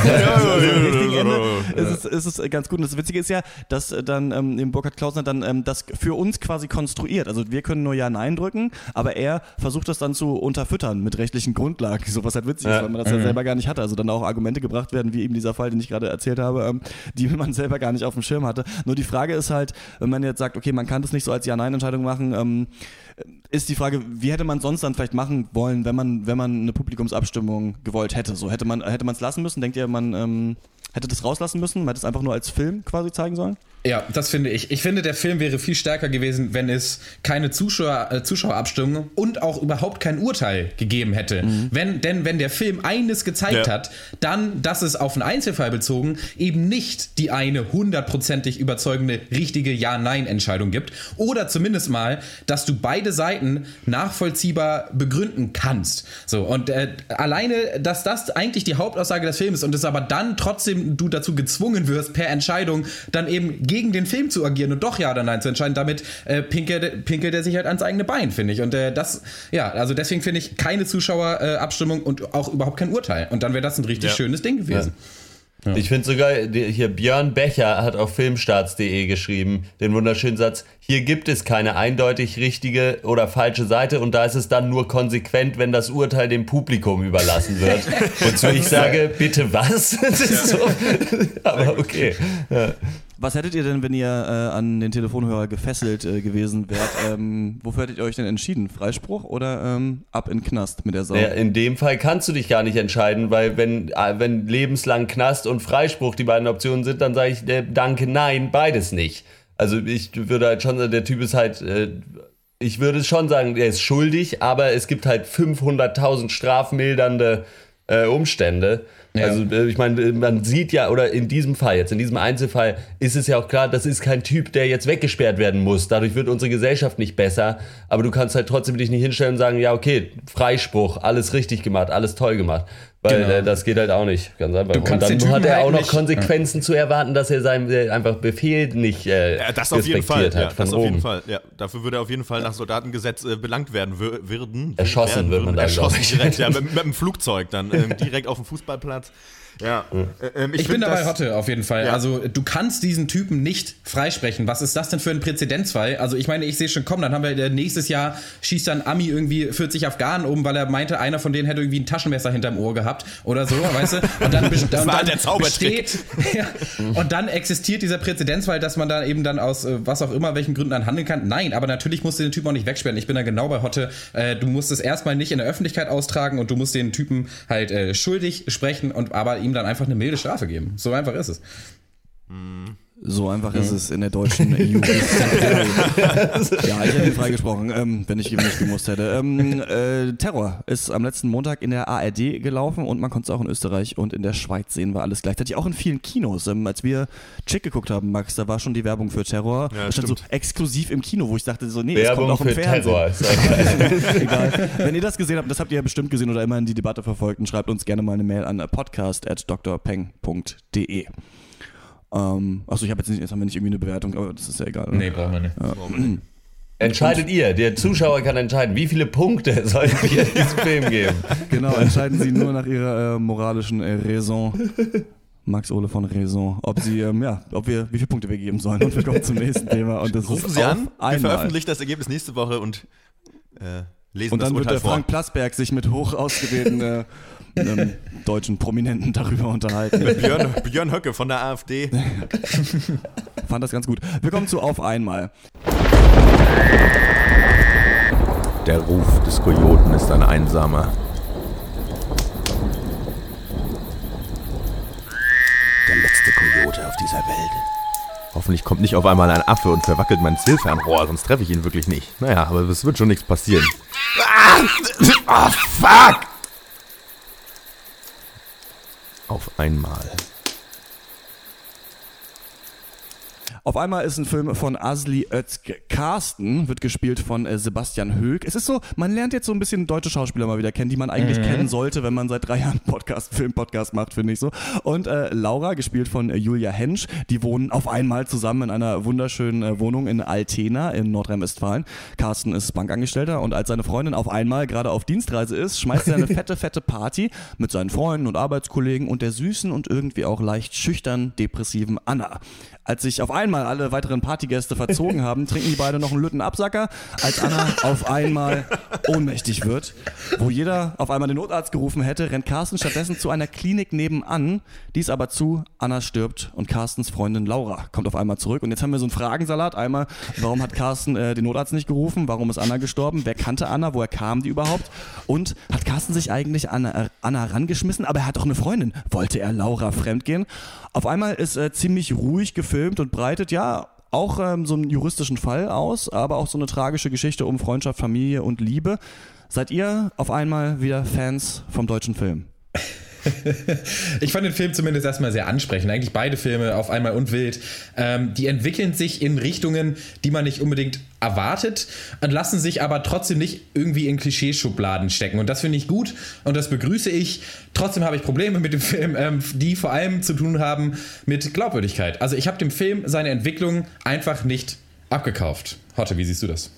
Also ist es, ist es ganz gut. Und das Witzige ist ja, dass äh, dann ähm, Burkhard Klausner dann ähm, das für uns quasi konstruiert. Also wir können nur Ja, Nein drücken, aber er versucht das dann zu unterfüttern mit rechtlichen Grundlagen. So was halt witzig ist, Ja. weil man das ja selber gar nicht hatte. Also dann auch Argumente gebracht werden, wie eben dieser Fall, den ich gerade erzählt habe, ähm, die [laughs] man selber gar nicht auf dem Schirm hatte. Nur die Frage ist halt, wenn man jetzt sagt, okay, man kann das nicht so als Ja-Nein-Entscheidung machen, ähm, ist die Frage, wie hätte man sonst dann vielleicht machen wollen, wenn man, wenn man eine Publikumsabstimmung gewollt hätte? So hätte man hätte man es lassen müssen? Denkt ihr, man ähm, hätte das rauslassen müssen? Man hätte es einfach nur als Film quasi zeigen sollen? Ja, das finde ich. Ich finde, der Film wäre viel stärker gewesen, wenn es keine Zuschauer, äh, Zuschauerabstimmung und auch überhaupt kein Urteil gegeben hätte. Wenn, denn wenn der Film eines gezeigt Ja. hat, dann, dass es auf einen Einzelfall bezogen eben nicht die eine hundertprozentig überzeugende richtige Ja-Nein-Entscheidung gibt. Oder zumindest mal, dass du beide Seiten nachvollziehbar begründen kannst. So, und äh, alleine, dass das eigentlich die Hauptaussage des Films ist und es aber dann trotzdem du dazu gezwungen wirst, per Entscheidung dann eben gegen den Film zu agieren und doch Ja oder Nein zu entscheiden, damit äh, pinkelt, pinkelt er sich halt ans eigene Bein, finde ich. Und äh, das, ja, also deswegen finde ich keine Zuschauerabstimmung Abstimmung und auch überhaupt kein Urteil. Und dann wäre das ein richtig Ja. schönes Ding gewesen. Ich finde sogar, hier Björn Becher hat auf filmstarts.de geschrieben, den wunderschönen Satz, hier gibt es keine eindeutig richtige oder falsche Seite und da ist es dann nur konsequent, wenn das Urteil dem Publikum überlassen wird. [laughs] Wozu ich sage, bitte was? [laughs] So, [laughs] aber okay. Ja. Was hättet ihr denn, wenn ihr äh, an den Telefonhörer gefesselt äh, gewesen wärt? [laughs] Ähm, wofür hättet ihr euch denn entschieden? Freispruch oder ähm, ab in Knast mit der Sau? Ja, in dem Fall kannst du dich gar nicht entscheiden, weil wenn, äh, wenn lebenslang Knast und Freispruch die beiden Optionen sind, dann sage ich äh, danke, nein, beides nicht. Also ich würde halt schon sagen, der Typ ist halt, äh, ich würde schon sagen, der ist schuldig, aber es gibt halt 500.000 strafmildernde äh, Umstände. Ja. Also äh, ich meine, man sieht ja, oder in diesem Fall jetzt, in diesem Einzelfall, ist es ja auch klar, das ist kein Typ, der jetzt weggesperrt werden muss. Dadurch wird unsere Gesellschaft nicht besser. Aber du kannst halt trotzdem dich nicht hinstellen und sagen, ja, okay, Freispruch, alles richtig gemacht, alles toll gemacht. Weil Genau. äh, das geht halt auch nicht, ganz einfach. Du Und dann hat er halt auch noch Konsequenzen zu erwarten, dass er seinen äh, einfach Befehl nicht äh, Ja, das auf jeden Fall. respektiert Ja, hat von das auf jeden oben. Fall. Ja, dafür würde er auf jeden Fall nach Soldatengesetz äh, belangt werden wür- würden. Erschossen werden wird man würden. da, glaub Erschossen direkt, ja, mit, mit dem Flugzeug dann ähm, direkt auf dem Fußballplatz. Ja, äh, ähm, Ich, bin find dabei das- Hotte auf jeden Fall. Ja. Also du kannst diesen Typen nicht freisprechen. Was ist das denn für ein Präzedenzfall? Also ich meine, ich sehe schon kommen, dann haben wir äh, nächstes Jahr schießt dann Ami irgendwie 40 Afghanen um, weil er meinte, einer von denen hätte irgendwie ein Taschenmesser hinterm Ohr gehabt oder so, weißt du? Und dann, best- [laughs] und war dann der Zaubertrick. besteht, [laughs] ja, und dann existiert dieser Präzedenzfall, dass man da eben dann aus äh, was auch immer, welchen Gründen dann handeln kann. Nein, aber natürlich musst du den Typen auch nicht wegsperren. Ich bin da genau bei Hotte. Äh, du musst es erstmal nicht in der Öffentlichkeit austragen und du musst den Typen halt äh, schuldig sprechen und aber ihm dann einfach eine milde Strafe geben. So einfach ist es. So einfach ist es in der deutschen Justiziary. [laughs] ja, ich hätte ihn freigesprochen, ähm, wenn ich ihm nicht gemusst hätte. Ähm, äh, Terror ist am letzten Montag in der ARD gelaufen und man konnte es auch in Österreich und in der Schweiz sehen, war alles gleichzeitig. Auch in vielen Kinos. Ähm, als wir Chick geguckt haben, Max, da war schon die Werbung für Terror. Ja, das stand so exklusiv im Kino, wo ich dachte so, nee, es kommt Werbung auch im für Fernsehen. Terror. [laughs] Egal. Wenn ihr das gesehen habt, das habt ihr ja bestimmt gesehen oder immerhin die Debatte verfolgt, dann schreibt uns gerne mal eine Mail an podcast.drpeng.de. Ähm, achso, ich habe jetzt nicht, jetzt haben wir nicht irgendwie eine Bewertung, aber das ist ja egal. oder? Nee, brauchen wir nicht. Entscheidet ihr. Der Zuschauer kann entscheiden, wie viele Punkte [laughs] sollen wir [laughs] diesem Film geben. Genau, entscheiden Sie nur nach Ihrer äh, moralischen äh, Raison. Max Ole von Raison, ob sie, ähm, ja, ob wir, wie viele Punkte wir geben sollen. Und wir kommen zum nächsten Thema. Und das Rufen ist Sie auf an, wir einmal. veröffentlichen das Ergebnis nächste Woche und äh, lesen Und dann das wird Urteil der vor. Frank Plasberg sich mit hoch ausgewählten äh, ähm, deutschen Prominenten darüber unterhalten. Björn, Björn Höcke von der AfD. [laughs] Fand das ganz gut. Wir kommen zu Auf einmal. Der Ruf des Kojoten ist ein einsamer. Der letzte Kojote auf dieser Welt. Hoffentlich kommt nicht auf einmal ein Affe und verwackelt mein Zielfernrohr, sonst treffe ich ihn wirklich nicht. Naja, aber es wird schon nichts passieren. Ah, oh, fuck! Auf einmal. Auf einmal ist ein Film von Asli Özke. Carsten wird gespielt von äh, Sebastian Höck. Es ist so, man lernt jetzt so ein bisschen deutsche Schauspieler mal wieder kennen, die man eigentlich kennen sollte, wenn man seit drei Jahren Podcast, Film-Podcast macht, finde ich so. Und äh, Laura, gespielt von äh, Julia Hensch, die wohnen auf einmal zusammen in einer wunderschönen äh, Wohnung in Altena in Nordrhein-Westfalen. Carsten ist Bankangestellter und als seine Freundin auf einmal gerade auf Dienstreise ist, schmeißt er eine [laughs] fette, fette Party mit seinen Freunden und Arbeitskollegen und der süßen und irgendwie auch leicht schüchtern depressiven Anna. Als sich auf einmal alle weiteren Partygäste verzogen haben, trinken die beiden noch einen Lütten Absacker, als Anna auf einmal ohnmächtig wird. Wo jeder auf einmal den Notarzt gerufen hätte, rennt Carsten stattdessen zu einer Klinik nebenan. Die ist aber zu, Anna stirbt und Carstens Freundin Laura kommt auf einmal zurück. Und jetzt haben wir so einen Fragensalat. Einmal, warum hat Carsten äh, den Notarzt nicht gerufen? Warum ist Anna gestorben? Wer kannte Anna? Woher kam die überhaupt? Und hat Carsten sich eigentlich an äh, Anna rangeschmissen? Aber er hat doch eine Freundin. Wollte er Laura fremdgehen? Auf einmal ist äh, ziemlich ruhig gefilmt und breitet ja auch ähm, so einen juristischen Fall aus, aber auch so eine tragische Geschichte um Freundschaft, Familie und Liebe. Seid ihr auf einmal wieder Fans vom deutschen Film? [laughs] Ich fand den Film zumindest erstmal sehr ansprechend. Eigentlich beide Filme auf einmal und wild. Ähm, die entwickeln sich in Richtungen, die man nicht unbedingt erwartet und lassen sich aber trotzdem nicht irgendwie in Klischeeschubladen stecken. Und das finde ich gut und das begrüße ich. Trotzdem habe ich Probleme mit dem Film, ähm, die vor allem zu tun haben mit Glaubwürdigkeit. Also ich habe dem Film seine Entwicklung einfach nicht abgekauft. Hotte, wie siehst du das?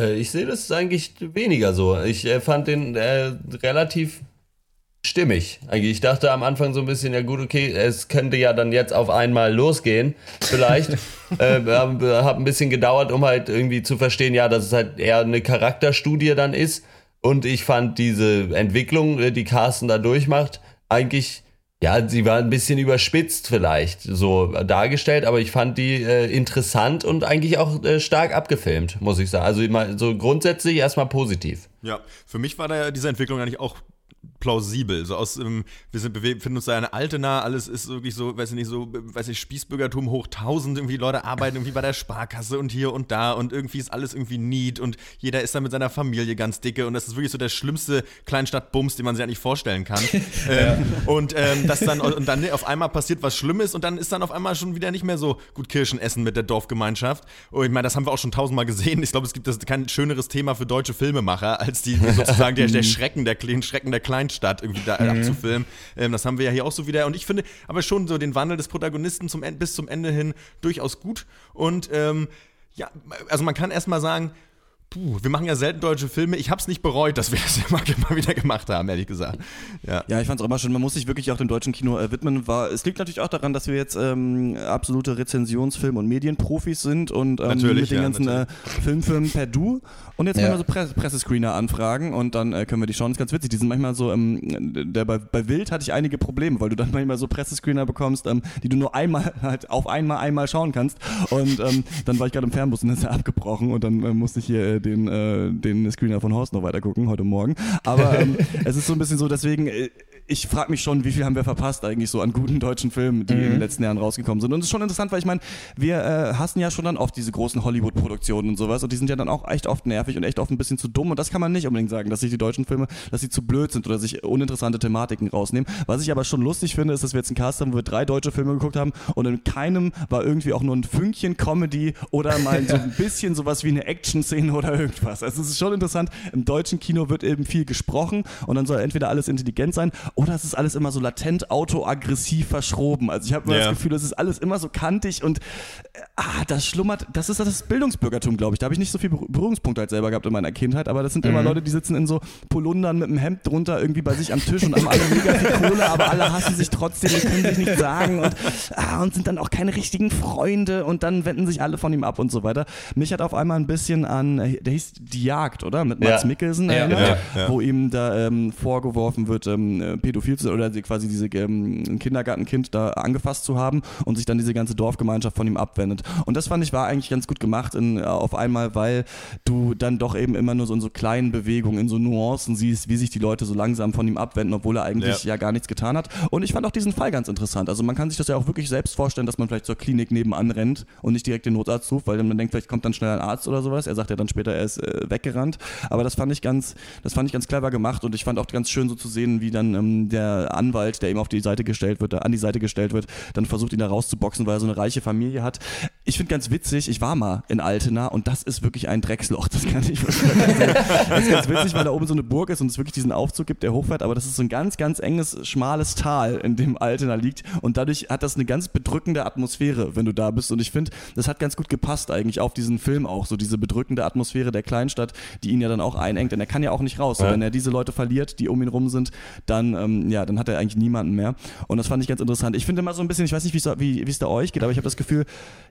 Äh, Ich sehe das eigentlich weniger so. Ich äh, fand den äh, relativ stimmig. Eigentlich, ich dachte am Anfang so ein bisschen, ja gut, okay, es könnte ja dann jetzt auf einmal losgehen, vielleicht. [laughs] äh, hab, hab ein bisschen gedauert, um halt irgendwie zu verstehen, ja, dass es halt eher eine Charakterstudie dann ist. Und ich fand diese Entwicklung, äh, die Carsten da durchmacht, eigentlich, ja, sie war ein bisschen überspitzt vielleicht so dargestellt, aber ich fand die äh, interessant und eigentlich auch äh, stark abgefilmt, muss ich sagen. Also immer so grundsätzlich erstmal positiv. Ja, für mich war da diese Entwicklung eigentlich auch plausibel. So aus, ähm, wir sind befinden uns da eine alte nah, alles ist wirklich so, weiß ich nicht, so, weiß ich, Spießbürgertum hoch tausend, irgendwie Leute arbeiten irgendwie bei der Sparkasse und hier und da und irgendwie ist alles irgendwie neat und jeder ist da mit seiner Familie ganz dicke und das ist wirklich so der schlimmste Kleinstadtbums, den man sich eigentlich vorstellen kann. [laughs] ähm, und ähm, das dann, und dann [laughs] auf einmal passiert was Schlimmes und dann ist dann auf einmal schon wieder nicht mehr so gut Kirschen essen mit der Dorfgemeinschaft. Und ich meine, das haben wir auch schon tausendmal gesehen. Ich glaube, es gibt das kein schöneres Thema für deutsche Filmemacher, als die [laughs] sozusagen der, der Schrecken, der kleinen Schrecken der Kleinstadt irgendwie da Mhm. abzufilmen. Ähm, das haben wir ja hier auch so wieder. Und ich finde aber schon so den Wandel des Protagonisten zum, bis zum Ende hin durchaus gut. Und ähm, ja, also man kann erstmal sagen, puh, wir machen ja selten deutsche Filme. Ich habe es nicht bereut, dass wir [laughs] das immer, immer wieder gemacht haben, ehrlich gesagt. Ja. Ja, ich fand's auch immer schön. Man muss sich wirklich auch dem deutschen Kino äh, widmen. War, es liegt natürlich auch daran, dass wir jetzt ähm, absolute Rezensionsfilm- und Medienprofis sind und ähm, Natürlich, mit den ja, ganzen äh, Filmfirmen per Du und jetzt Ja. können wir so Presse Pressescreener anfragen und dann äh, können wir die schauen. Das ist ganz witzig. Die sind manchmal so, ähm, der, bei, bei Wild hatte ich einige Probleme, weil du dann manchmal so Pressescreener bekommst, ähm, die du nur einmal [laughs] halt auf einmal einmal schauen kannst. Und ähm, dann war ich gerade im Fernbus und dann ist er abgebrochen und dann äh, musste ich hier äh, den, äh, den Screener von Horst noch weiter gucken heute Morgen. Aber ähm, [laughs] es ist so ein bisschen so, deswegen, äh, ich frage mich schon, wie viel haben wir verpasst eigentlich so an guten deutschen Filmen, die in den letzten Jahren rausgekommen sind. Und es ist schon interessant, weil ich meine, wir äh, hassen ja schon dann oft diese großen Hollywood-Produktionen und sowas und die sind ja dann auch echt oft nervig und echt oft ein bisschen zu dumm und das kann man nicht unbedingt sagen, dass sich die deutschen Filme, dass sie zu blöd sind oder sich uninteressante Thematiken rausnehmen. Was ich aber schon lustig finde, ist, dass wir jetzt einen Cast haben, wo wir drei deutsche Filme geguckt haben und in keinem war irgendwie auch nur ein Fünkchen Comedy oder mal so [laughs] ein bisschen sowas wie eine Action-Szene oder irgendwas. Also es ist schon interessant, im deutschen Kino wird eben viel gesprochen und dann soll entweder alles intelligent sein oder es ist alles immer so latent autoaggressiv verschroben. Also ich habe immer Ja. das Gefühl, es ist alles immer so kantig und äh, ah, das schlummert, das ist das Bildungsbürgertum, glaube ich. Da habe ich nicht so viel Berühr- Berührungspunkte als selber gehabt in meiner Kindheit, aber das sind immer Leute, die sitzen in so Polundern mit einem Hemd drunter irgendwie bei sich am Tisch und haben alle mega viel Kohle, aber alle hassen sich trotzdem und können sich nicht sagen und, ah, und sind dann auch keine richtigen Freunde und dann wenden sich alle von ihm ab und so weiter. Mich hat auf einmal ein bisschen an, äh, der hieß Die Jagd, oder? Mit Mats Ja. Mikkelsen Ja, erinnert, ja, ja. wo ihm da ähm, vorgeworfen wird, ähm, äh, pädophil zu oder sie- quasi diese ähm, Kindergartenkind da angefasst zu haben und sich dann diese ganze Dorfgemeinschaft von ihm abwendet. Und das fand ich war eigentlich ganz gut gemacht in, äh, auf einmal, weil du dann doch eben immer nur so in so kleinen Bewegungen, in so Nuancen siehst, wie sich die Leute so langsam von ihm abwenden, obwohl er eigentlich ja. Ja. gar nichts getan hat. Und ich fand auch diesen Fall ganz interessant. Also man kann sich das ja auch wirklich selbst vorstellen, dass man vielleicht zur Klinik nebenan rennt und nicht direkt den Notarzt ruft, weil man denkt, vielleicht kommt dann schnell ein Arzt oder sowas. Er sagt ja dann später, er ist äh, weggerannt. Aber das fand ich ganz, das fand ich ganz clever gemacht und ich fand auch ganz schön so zu sehen, wie dann ähm, ähm, der Anwalt, der ihm auf die Seite gestellt wird, an die Seite gestellt wird, dann versucht ihn da rauszuboxen, weil er so eine reiche Familie hat. Ich finde ganz witzig, ich war mal in Altena und das ist wirklich ein Drecksloch. Das kann ich wirklich erzählen. [laughs] Das ist ganz witzig, weil da oben so eine Burg ist und es wirklich diesen Aufzug gibt, der hochfährt, aber das ist so ein ganz, ganz enges, schmales Tal, in dem Altena liegt und dadurch hat das eine ganz bedrückende Atmosphäre, wenn du da bist und ich finde, das hat ganz gut gepasst eigentlich auf diesen Film auch, so diese bedrückende Atmosphäre der Kleinstadt, die ihn ja dann auch einengt, denn er kann ja auch nicht raus. Ja. Wenn er diese Leute verliert, die um ihn rum sind, dann, ähm, ja, dann hat er eigentlich niemanden mehr und das fand ich ganz interessant. Ich finde immer so ein bisschen, ich weiß nicht, wie es da euch geht, aber ich habe das Gefühl,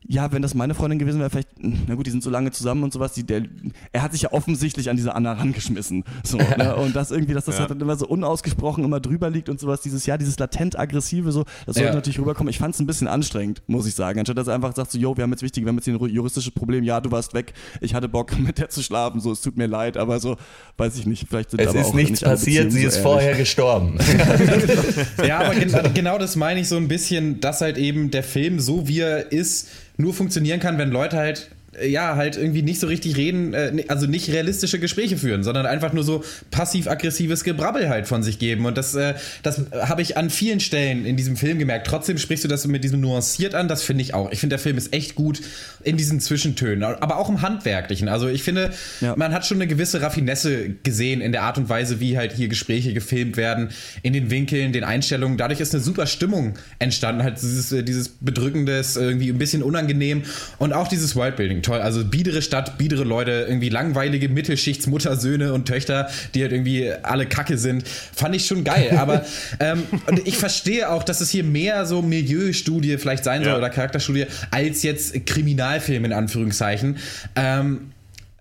ja, wenn das meine Freundin gewesen wäre, vielleicht, na gut, die sind so lange zusammen und sowas, die, der, er hat sich ja offensichtlich an diese Anna rangeschmissen. So, [laughs] ne? Und das irgendwie, dass das Ja. halt dann immer so unausgesprochen immer drüber liegt und sowas, dieses, ja, dieses latent aggressive, so, das sollte Ja. natürlich rüberkommen. Ich fand es ein bisschen anstrengend, muss ich sagen. Anstatt dass er einfach sagt, so, yo, wir haben jetzt wichtig, wir haben jetzt hier ein juristisches Problem, ja, du warst weg, ich hatte Bock, [laughs] mit der zu schlafen, so, es tut mir leid, aber so, weiß ich nicht, vielleicht sind Es ist nichts passiert, sie ist vorher gestorben. [laughs] Ja, aber gen genau das meine ich so ein bisschen, dass halt eben der Film so wie er ist, nur funktionieren kann, wenn Leute halt ja, halt irgendwie nicht so richtig reden, äh, also nicht realistische Gespräche führen, sondern einfach nur so passiv-aggressives Gebrabbel halt von sich geben. Und das, äh, das habe ich an vielen Stellen in diesem Film gemerkt. Trotzdem sprichst du das mit diesem nuanciert an, das finde ich auch. Ich finde, der Film ist echt gut in diesen Zwischentönen, aber auch im Handwerklichen. Also ich finde, Ja. man hat schon eine gewisse Raffinesse gesehen in der Art und Weise, wie halt hier Gespräche gefilmt werden, in den Winkeln, den Einstellungen. Dadurch ist eine super Stimmung entstanden, halt dieses, äh, dieses bedrückendes, irgendwie ein bisschen unangenehm und auch dieses Worldbuilding, toll. Also biedere Stadt, biedere Leute, irgendwie langweilige Mittelschichtsmuttersöhne und Töchter, die halt irgendwie alle Kacke sind, fand ich schon geil. Aber [laughs] ähm, ich verstehe auch, dass es hier mehr so Milieustudie vielleicht sein soll Ja. oder Charakterstudie als jetzt Kriminalfilm in Anführungszeichen. Ähm,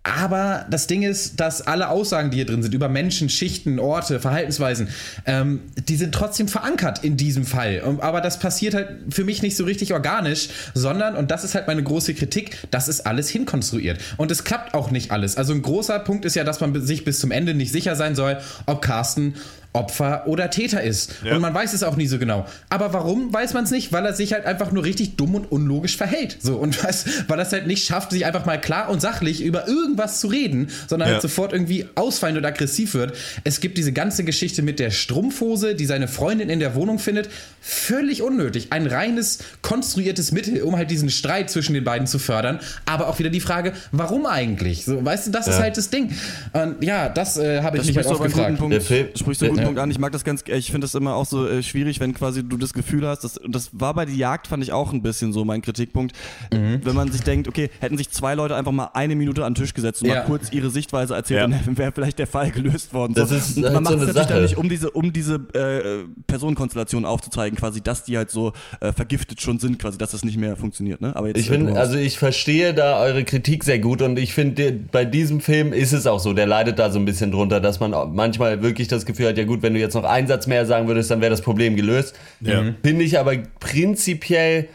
aber das Ding ist, dass alle Aussagen, die hier drin sind, über Menschen, Schichten, Orte, Verhaltensweisen, ähm, die sind trotzdem verankert in diesem Fall. Aber das passiert halt für mich nicht so richtig organisch, sondern, und das ist halt meine große Kritik, das ist alles hinkonstruiert. Und es klappt auch nicht alles. Also ein großer Punkt ist ja, dass man sich bis zum Ende nicht sicher sein soll, ob Carsten Opfer oder Täter ist. Ja. Und man weiß es auch nie so genau. Aber warum weiß man es nicht? Weil er sich halt einfach nur richtig dumm und unlogisch verhält. So und [laughs] was, weil er es halt nicht schafft, sich einfach mal klar und sachlich über irgendwas zu reden, sondern Ja. halt sofort irgendwie ausfallend und aggressiv wird. Es gibt diese ganze Geschichte mit der Strumpfhose, die seine Freundin in der Wohnung findet. Völlig unnötig. Ein reines, konstruiertes Mittel, um halt diesen Streit zwischen den beiden zu fördern. Aber auch wieder die Frage, warum eigentlich? So, weißt du, das ist Ja. halt das Ding. Und ja, das äh, habe ich Das mich halt guten Punkt, Der Film- sprichst du einen guten. Punkt an. Ich mag das ganz, äh, ich finde das immer auch so äh, schwierig, wenn quasi du das Gefühl hast, dass, und das war bei die Jagd, fand ich auch ein bisschen so mein Kritikpunkt, Mhm. wenn man sich denkt, okay, hätten sich zwei Leute einfach mal eine Minute an den Tisch gesetzt und Ja. mal kurz ihre Sichtweise erzählt, Ja. dann [laughs] wäre vielleicht der Fall gelöst worden. Das so. ist halt man macht so es natürlich dann nicht, um diese, um diese äh, Personenkonstellation aufzuzeigen, quasi, dass die halt so äh, vergiftet schon sind, quasi, dass das nicht mehr funktioniert. Ne? Aber jetzt, Ich äh, finde, du- also ich verstehe da eure Kritik sehr gut und ich finde, bei diesem Film ist es auch so, der leidet da so ein bisschen drunter, dass man manchmal wirklich das Gefühl hat, ja gut, wenn du jetzt noch einen Satz mehr sagen würdest, dann wäre das Problem gelöst. Ja. Finde ich aber prinzipiell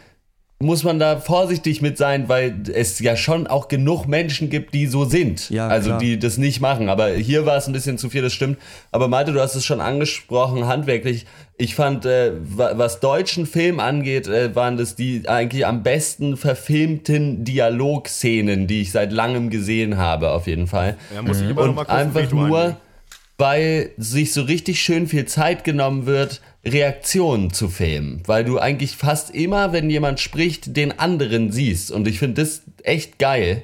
muss man da vorsichtig mit sein, weil es ja schon auch genug Menschen gibt, die so sind. Ja, also klar. die das nicht machen. Aber hier war es ein bisschen zu viel, das stimmt. Aber Malte, du hast es schon angesprochen, handwerklich. Ich fand, äh, wa- was deutschen Film angeht, äh, waren das die eigentlich am besten verfilmten Dialogszenen, die ich seit langem gesehen habe, auf jeden Fall. Ja, muss ich immer noch Und mal kurz ein einfach nur, einlegen. Weil sich so richtig schön viel Zeit genommen wird, Reaktionen zu filmen. Weil du eigentlich fast immer, wenn jemand spricht, den anderen siehst. Und ich finde das echt geil.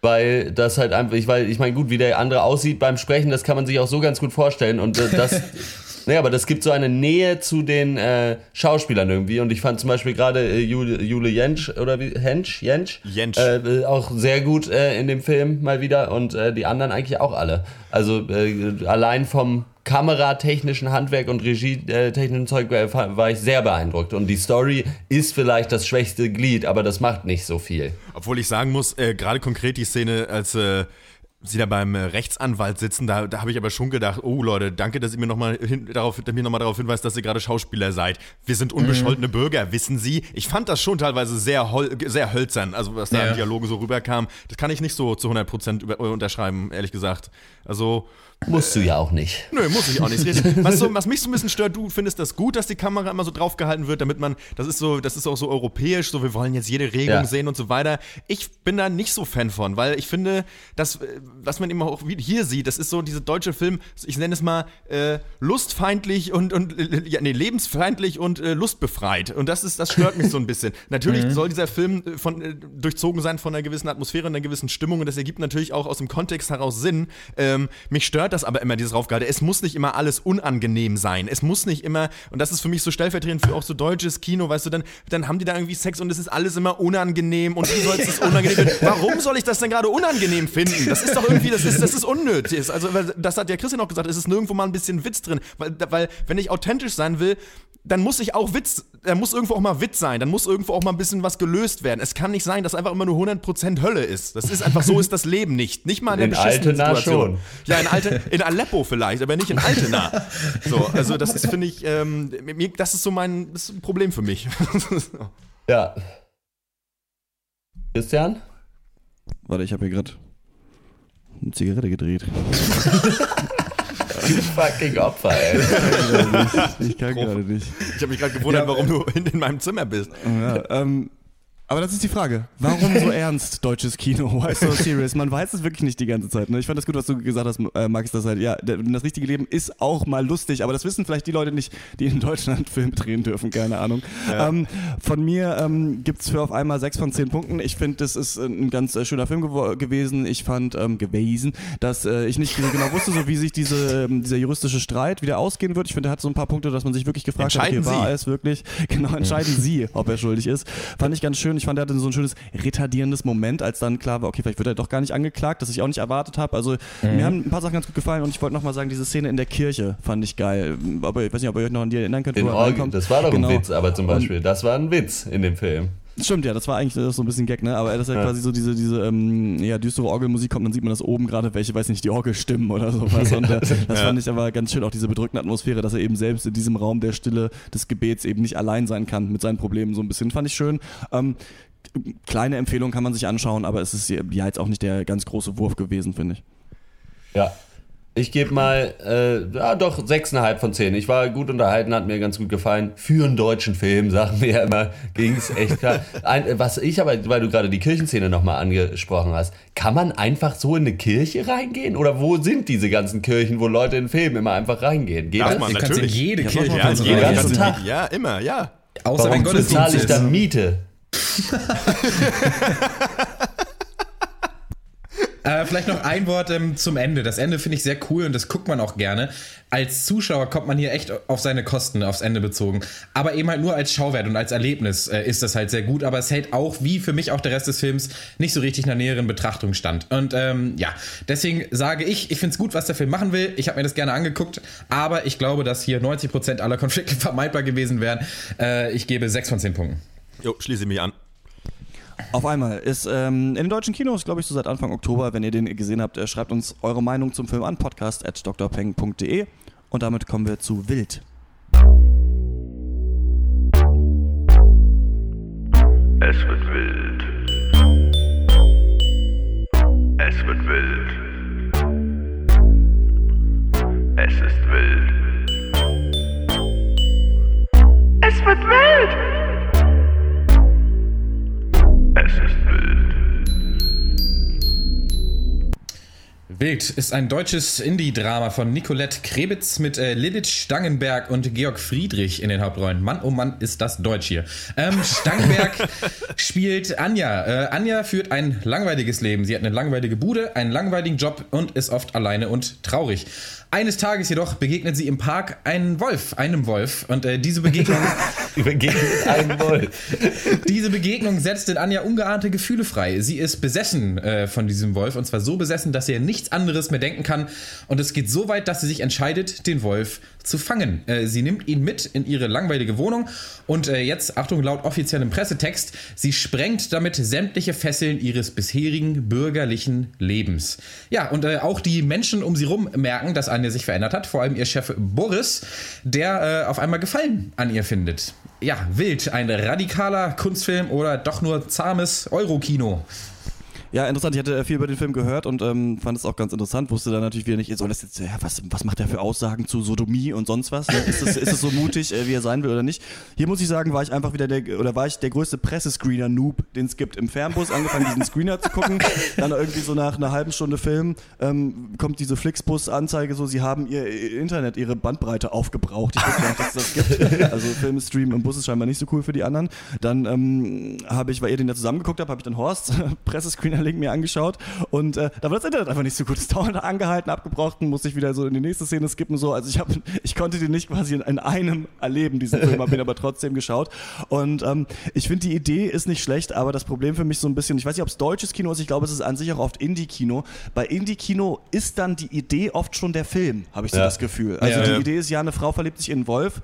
Weil das halt einfach, ich, weil ich meine, gut, wie der andere aussieht beim Sprechen, das kann man sich auch so ganz gut vorstellen. Und äh, das, [laughs] naja, aber das gibt so eine Nähe zu den äh, Schauspielern irgendwie. Und ich fand zum Beispiel gerade äh, Jule, Jule Jentsch oder wie, Hensch, Jentsch, Jentsch. Äh, äh, auch sehr gut äh, in dem Film mal wieder. Und äh, die anderen eigentlich auch alle. Also allein vom kameratechnischen Handwerk und regietechnischen Zeug war ich sehr beeindruckt. Und die Story ist vielleicht das schwächste Glied, aber das macht nicht so viel. Obwohl ich sagen muss, gerade konkret die Szene, als sie da beim äh, Rechtsanwalt sitzen, da, da habe ich aber schon gedacht, oh Leute, danke, dass ihr mir nochmal darauf, mir noch mal darauf hinweist, dass ihr gerade Schauspieler seid. Wir sind unbescholtene Bürger, wissen Sie. Ich fand das schon teilweise sehr, hol sehr hölzern, also was da Ja. in Dialogen so rüberkam. Das kann ich nicht so zu 100% über, unterschreiben, ehrlich gesagt. Also, Musst du ja auch nicht. Nö, muss ich auch nicht. Was, so, [laughs] was mich so ein bisschen stört, du findest das gut, dass die Kamera immer so draufgehalten wird, damit man, das ist so, das ist auch so europäisch, so wir wollen jetzt jede Regung Ja. sehen und so weiter. Ich bin da nicht so Fan von, weil ich finde, dass, äh, was man immer auch hier sieht, das ist so diese deutsche Film, ich nenne es mal äh, lustfeindlich und, und äh, ja, nee, lebensfeindlich und äh, lustbefreit. Und das ist, das stört mich so ein bisschen. [laughs] Natürlich soll dieser Film äh, von, äh, durchzogen sein von einer gewissen Atmosphäre und einer gewissen Stimmung und das ergibt natürlich auch aus dem Kontext heraus Sinn. Ähm, mich stört das aber immer, dieses Raufgehalte. Es muss nicht immer alles unangenehm sein. Es muss nicht immer, und das ist für mich so stellvertretend für auch so deutsches Kino, weißt du, dann, dann haben die da irgendwie Sex und es ist alles immer unangenehm und wie soll es [laughs] unangenehm? Warum soll ich das denn gerade unangenehm finden? Das ist doch irgendwie, das ist, das ist unnötig. Also, das hat ja Christian auch gesagt, es ist nirgendwo mal ein bisschen Witz drin. Weil, weil wenn ich authentisch sein will, dann muss ich auch Witz, da muss irgendwo auch mal Witz sein, dann muss irgendwo auch mal ein bisschen was gelöst werden. Es kann nicht sein, dass einfach immer nur 100% Hölle ist. Das ist einfach so ist das Leben nicht. Nicht mal in der In beschissenen Altena Situation. schon. Ja, in, Alte, in Aleppo vielleicht, aber nicht in Altena. So, also das ist, finde ich, ähm, das ist so mein das ist ein Problem für mich. [laughs] Ja. Christian? Warte, ich habe hier gerade eine Zigarette gedreht. [laughs] Fucking Opfer, ey. Ich kann gerade nicht. Ich habe mich gerade gewundert, Ja, warum du in, in meinem Zimmer bist. Ja, ähm, aber das ist die Frage. Warum so [laughs] ernst deutsches Kino? Why so serious? Man weiß es wirklich nicht die ganze Zeit. Ne? Ich fand das gut, was du gesagt hast, äh, Max, dass halt, ja, das richtige Leben ist auch mal lustig, aber das wissen vielleicht die Leute nicht, die in Deutschland [laughs] Filme drehen dürfen, keine Ahnung. Ähm, von mir ähm, gibt es für auf einmal sechs von zehn Punkten. Ich finde, das ist ein ganz äh, schöner Film gewo- gewesen. Ich fand ähm, gewesen, dass äh, ich nicht genau wusste, so wie sich diese, ähm, dieser juristische Streit wieder ausgehen wird. Ich finde, er hat so ein paar Punkte, dass man sich wirklich gefragt hat, okay, war Sie. es wirklich? Genau, entscheiden Sie, ob er schuldig ist. Fand ich ganz schön. Ich fand, er hatte so ein schönes retardierendes Moment, als dann klar war, okay, vielleicht wird er doch gar nicht angeklagt, das ich auch nicht erwartet habe. Also mir haben ein paar Sachen ganz gut gefallen und ich wollte nochmal sagen, diese Szene in der Kirche fand ich geil. Aber ich weiß nicht, ob ihr euch noch an die erinnern könnt. In er reinkommt. das war doch Genau. ein Witz, aber zum Beispiel, das war ein Witz in dem Film. Stimmt, ja, das war eigentlich das so ein bisschen Gag, ne? Aber das ist ja, quasi so diese, diese ähm, ja, düstere Orgelmusik kommt, dann sieht man das oben gerade, welche, weiß nicht, die Orgelstimmen oder sowas. Und äh, [laughs] das fand ich aber ganz schön, auch diese bedrückende Atmosphäre, dass er eben selbst in diesem Raum der Stille des Gebets eben nicht allein sein kann mit seinen Problemen, so ein bisschen. Fand ich schön. Ähm, kleine Empfehlung kann man sich anschauen, aber es ist ja jetzt auch nicht der ganz große Wurf gewesen, finde ich. Ja. Ich gebe mal, äh, ja doch, 6,5 von 10. Ich war gut unterhalten, hat mir ganz gut gefallen. Für einen deutschen Film, sagen wir ja immer, ging es echt klar. Ein, was ich aber, weil du gerade die Kirchenszene nochmal angesprochen hast, kann man einfach so in eine Kirche reingehen? Oder wo sind diese ganzen Kirchen, wo Leute in Filmen immer einfach reingehen? Geht Darf das? man Du kannst in natürlich. jede Ja, Kirche den rein. ganzen ganze Tag. Ja, immer, ja. Außer wenn Warum bezahle Gottesdienst ich ist. dann Miete? [laughs] Äh, vielleicht noch ein Wort ähm, zum Ende. Das Ende finde ich sehr cool und das guckt man auch gerne. Als Zuschauer kommt man hier echt auf seine Kosten aufs Ende bezogen. Aber eben halt nur als Schauwert und als Erlebnis äh, ist das halt sehr gut. Aber es hält auch, wie für mich auch der Rest des Films, nicht so richtig einer näheren Betrachtung stand. Und ähm, ja, deswegen sage ich, ich finde es gut, was der Film machen will. Ich habe mir das gerne angeguckt. Aber ich glaube, dass hier 90% aller Konflikte [laughs] vermeidbar gewesen wären. Äh, ich gebe 6 von 10 Punkten. Jo, schließe mich an. Auf einmal ist ähm, in den deutschen Kinos, glaube ich, so seit Anfang Oktober. Wenn ihr den gesehen habt, äh, schreibt uns eure Meinung zum Film an podcast at drpeng.de und damit kommen wir zu Wild. Es wird wild. Es wird wild. Es ist wild. Es wird wild. Es ist wild. Wild ist ein deutsches Indie-Drama von Nicolette Krebitz mit äh, Lilith Stangenberg und Georg Friedrich in den Hauptrollen. Mann, oh Mann, ist das Deutsch hier. Ähm, [laughs] Stangenberg spielt Anja. Äh, Anja führt ein langweiliges Leben. Sie hat eine langweilige Bude, einen langweiligen Job und ist oft alleine und traurig. Eines Tages jedoch begegnet sie im Park einen Wolf, einem Wolf. Und äh, diese Begegnung [laughs] [laughs] Begegnet einen Wolf. diese Begegnung setzt in Anja ungeahnte Gefühle frei. Sie ist besessen äh, von diesem Wolf und zwar so besessen, dass sie nichts anderes mehr denken kann. Und es geht so weit, dass sie sich entscheidet, den Wolf zu fangen. Äh, sie nimmt ihn mit in ihre langweilige Wohnung und äh, jetzt, Achtung, laut offiziellem Pressetext, sie sprengt damit sämtliche Fesseln ihres bisherigen bürgerlichen Lebens. Ja, und äh, auch die Menschen um sie rum merken, dass Anja sich verändert hat, vor allem ihr Chef Boris, der äh, auf einmal Gefallen an ihr findet. Ja, wild, ein radikaler Kunstfilm oder doch nur zahmes Eurokino. Ja, interessant. Ich hatte äh, viel über den Film gehört und ähm, fand es auch ganz interessant. Wusste dann natürlich wieder nicht, soll das jetzt, ja, was, was macht er für Aussagen zu Sodomie und sonst was? Ne? Ist, es, ist es so mutig, äh, wie er sein will oder nicht? Hier muss ich sagen, war ich einfach wieder der, oder war ich der größte Pressescreener-Noob, den es gibt im Fernbus, angefangen diesen Screener zu gucken. [laughs] Dann irgendwie so nach einer halben Stunde Film ähm, kommt diese Flixbus-Anzeige so, sie haben ihr Internet, ihre Bandbreite aufgebraucht. Ich wusste gar nicht, dass es das gibt. Also Filmstream im Bus ist scheinbar nicht so cool für die anderen. Dann ähm, habe ich, weil ihr den da zusammengeguckt habt, habe ich dann Horst [laughs] Pressescreener-Link mir angeschaut und äh, da war das Internet einfach nicht so gut. Es dauerte angehalten, abgebrochen, musste ich wieder so in die nächste Szene skippen so. Also ich habe, ich konnte den nicht quasi in, in einem erleben, diesen Film, habe ihn aber trotzdem geschaut. Und ähm, ich finde die Idee ist nicht schlecht, aber das Problem für mich so ein bisschen, ich weiß nicht, ob es deutsches Kino ist, ich glaube, es ist an sich auch oft Indie-Kino. Bei Indie-Kino ist dann die Idee oft schon der Film, habe ich so Ja. das Gefühl. Also Ja, die ja. Idee ist ja, eine Frau verliebt sich in einen Wolf.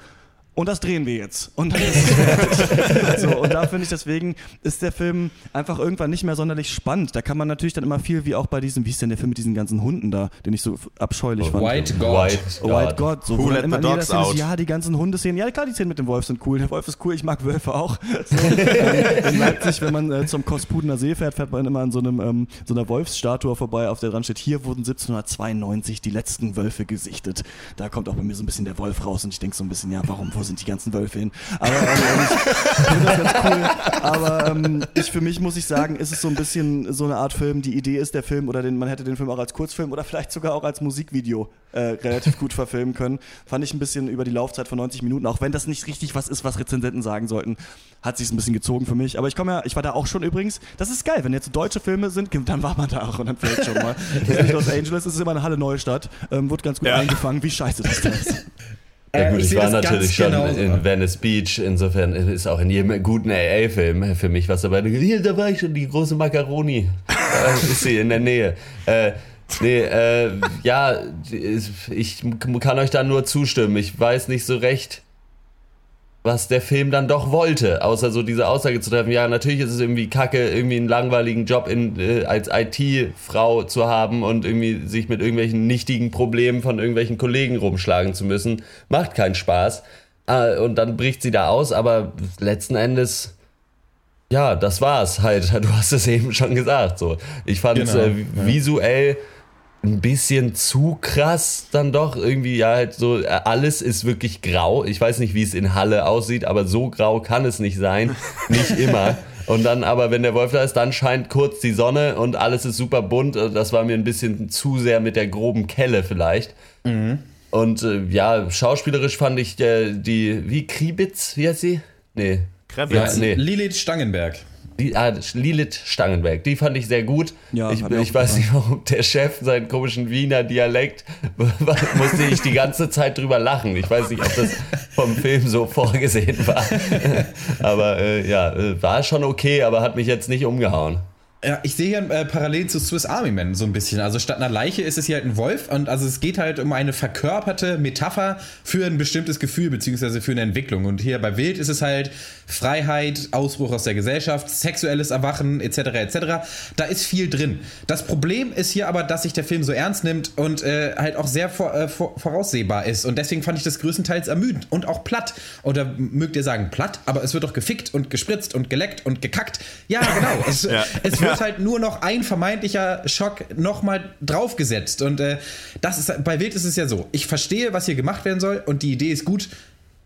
Und das drehen wir jetzt. Und dann ist es fertig. [laughs] so, und da finde ich deswegen, ist der Film einfach irgendwann nicht mehr sonderlich spannend. Da kann man natürlich dann immer viel, wie auch bei diesem, wie ist denn der Film mit diesen ganzen Hunden da, den ich so abscheulich fand. White God. White White God, so Who let immer the dogs Szene ist, out? ja, die ganzen Hundeszenen, ja klar, die Szenen mit dem Wolf sind cool, der Wolf ist cool, ich mag Wölfe auch. So, [laughs] in Leipzig, wenn man äh, zum Kospudener See fährt, fährt man immer an so, einem, ähm, so einer Wolfsstatue vorbei, auf der dran steht, hier wurden 1792 die letzten Wölfe gesichtet. Da kommt auch bei mir so ein bisschen der Wolf raus und ich denke so ein bisschen, ja, warum, wo sind die ganzen Wölfe hin? Aber ähm, cool. Aber ähm, ich, für mich muss ich sagen, ist es so ein bisschen so eine Art Film, die Idee ist der Film oder den, man hätte den Film auch als Kurzfilm oder vielleicht sogar auch als Musikvideo äh, relativ gut verfilmen können. Fand ich ein bisschen über die Laufzeit von 90 Minuten, auch wenn das nicht richtig was ist, was Rezensenten sagen sollten, hat sich ein bisschen gezogen für mich. Aber ich komme ja, ich war da auch schon übrigens, das ist geil, wenn jetzt deutsche Filme sind, dann war man da auch und dann fällt schon mal. Das ist nicht Los Angeles, ist immer eine Halle Neustadt, ähm, wurde ganz gut Ja. eingefangen, wie scheiße das [laughs] da ist. Ja Äh, gut, ich ich, war natürlich schon genauso. in Venice Beach, insofern ist auch in jedem guten AA-Film für mich was dabei. Hier, da war ich schon, die große Macaroni. Da [laughs] ist sie in der Nähe. Äh, nee, äh, ja, ich kann euch da nur zustimmen. Ich weiß nicht so recht, was der Film dann doch wollte, außer so diese Aussage zu treffen, ja, natürlich ist es irgendwie kacke, irgendwie einen langweiligen Job in, äh, als IT-Frau zu haben und irgendwie sich mit irgendwelchen nichtigen Problemen von irgendwelchen Kollegen rumschlagen zu müssen. Macht keinen Spaß. Ah, und dann bricht sie da aus, aber letzten Endes, ja, das war's halt. [laughs] Du hast es eben schon gesagt. So. Ich fand es Genau, äh, ja. Ein bisschen zu krass dann doch. Irgendwie, ja, halt so, äh, alles ist wirklich grau. Ich weiß nicht, wie es in Halle aussieht, aber so grau kann es nicht sein. [laughs] Nicht immer. Und dann aber, wenn der Wolf da ist, dann scheint kurz die Sonne und alles ist super bunt. Also Das war mir ein bisschen zu sehr mit der groben Kelle vielleicht. Und äh, ja, schauspielerisch fand ich äh, die, wie Kribitz, wie heißt sie? Nee. Kravitz. Ja, nee. Lilith Stangenberg. Die, ah, Lilith Stangenberg, die fand ich sehr gut. Ja, ich ich weiß nicht, warum der Chef seinen komischen Wiener Dialekt, [laughs] musste ich die ganze Zeit drüber lachen. Ich weiß nicht, ob das vom Film so vorgesehen war. [laughs] aber äh, ja, äh, war schon okay, aber hat mich jetzt nicht umgehauen. Ja, ich sehe hier äh, parallel zu Swiss Army Man so ein bisschen. Also statt einer Leiche ist es hier halt ein Wolf und also es geht halt um eine verkörperte Metapher für ein bestimmtes Gefühl beziehungsweise für eine Entwicklung. Und hier bei Wild ist es halt Freiheit, Ausbruch aus der Gesellschaft, sexuelles Erwachen etc. etc. Da ist viel drin. Das Problem ist hier aber, dass sich der Film so ernst nimmt und äh, halt auch sehr vor, äh, vor, voraussehbar ist. Und deswegen fand ich das größtenteils ermüdend und auch platt. Oder mögt ihr sagen platt, aber es wird doch gefickt und gespritzt und geleckt und gekackt. Ja, genau. Es, [laughs] Ja. es wird halt nur noch ein vermeintlicher Schock nochmal draufgesetzt. Und äh, das ist bei Wild ist es ja so. Ich verstehe, was hier gemacht werden soll und die Idee ist gut.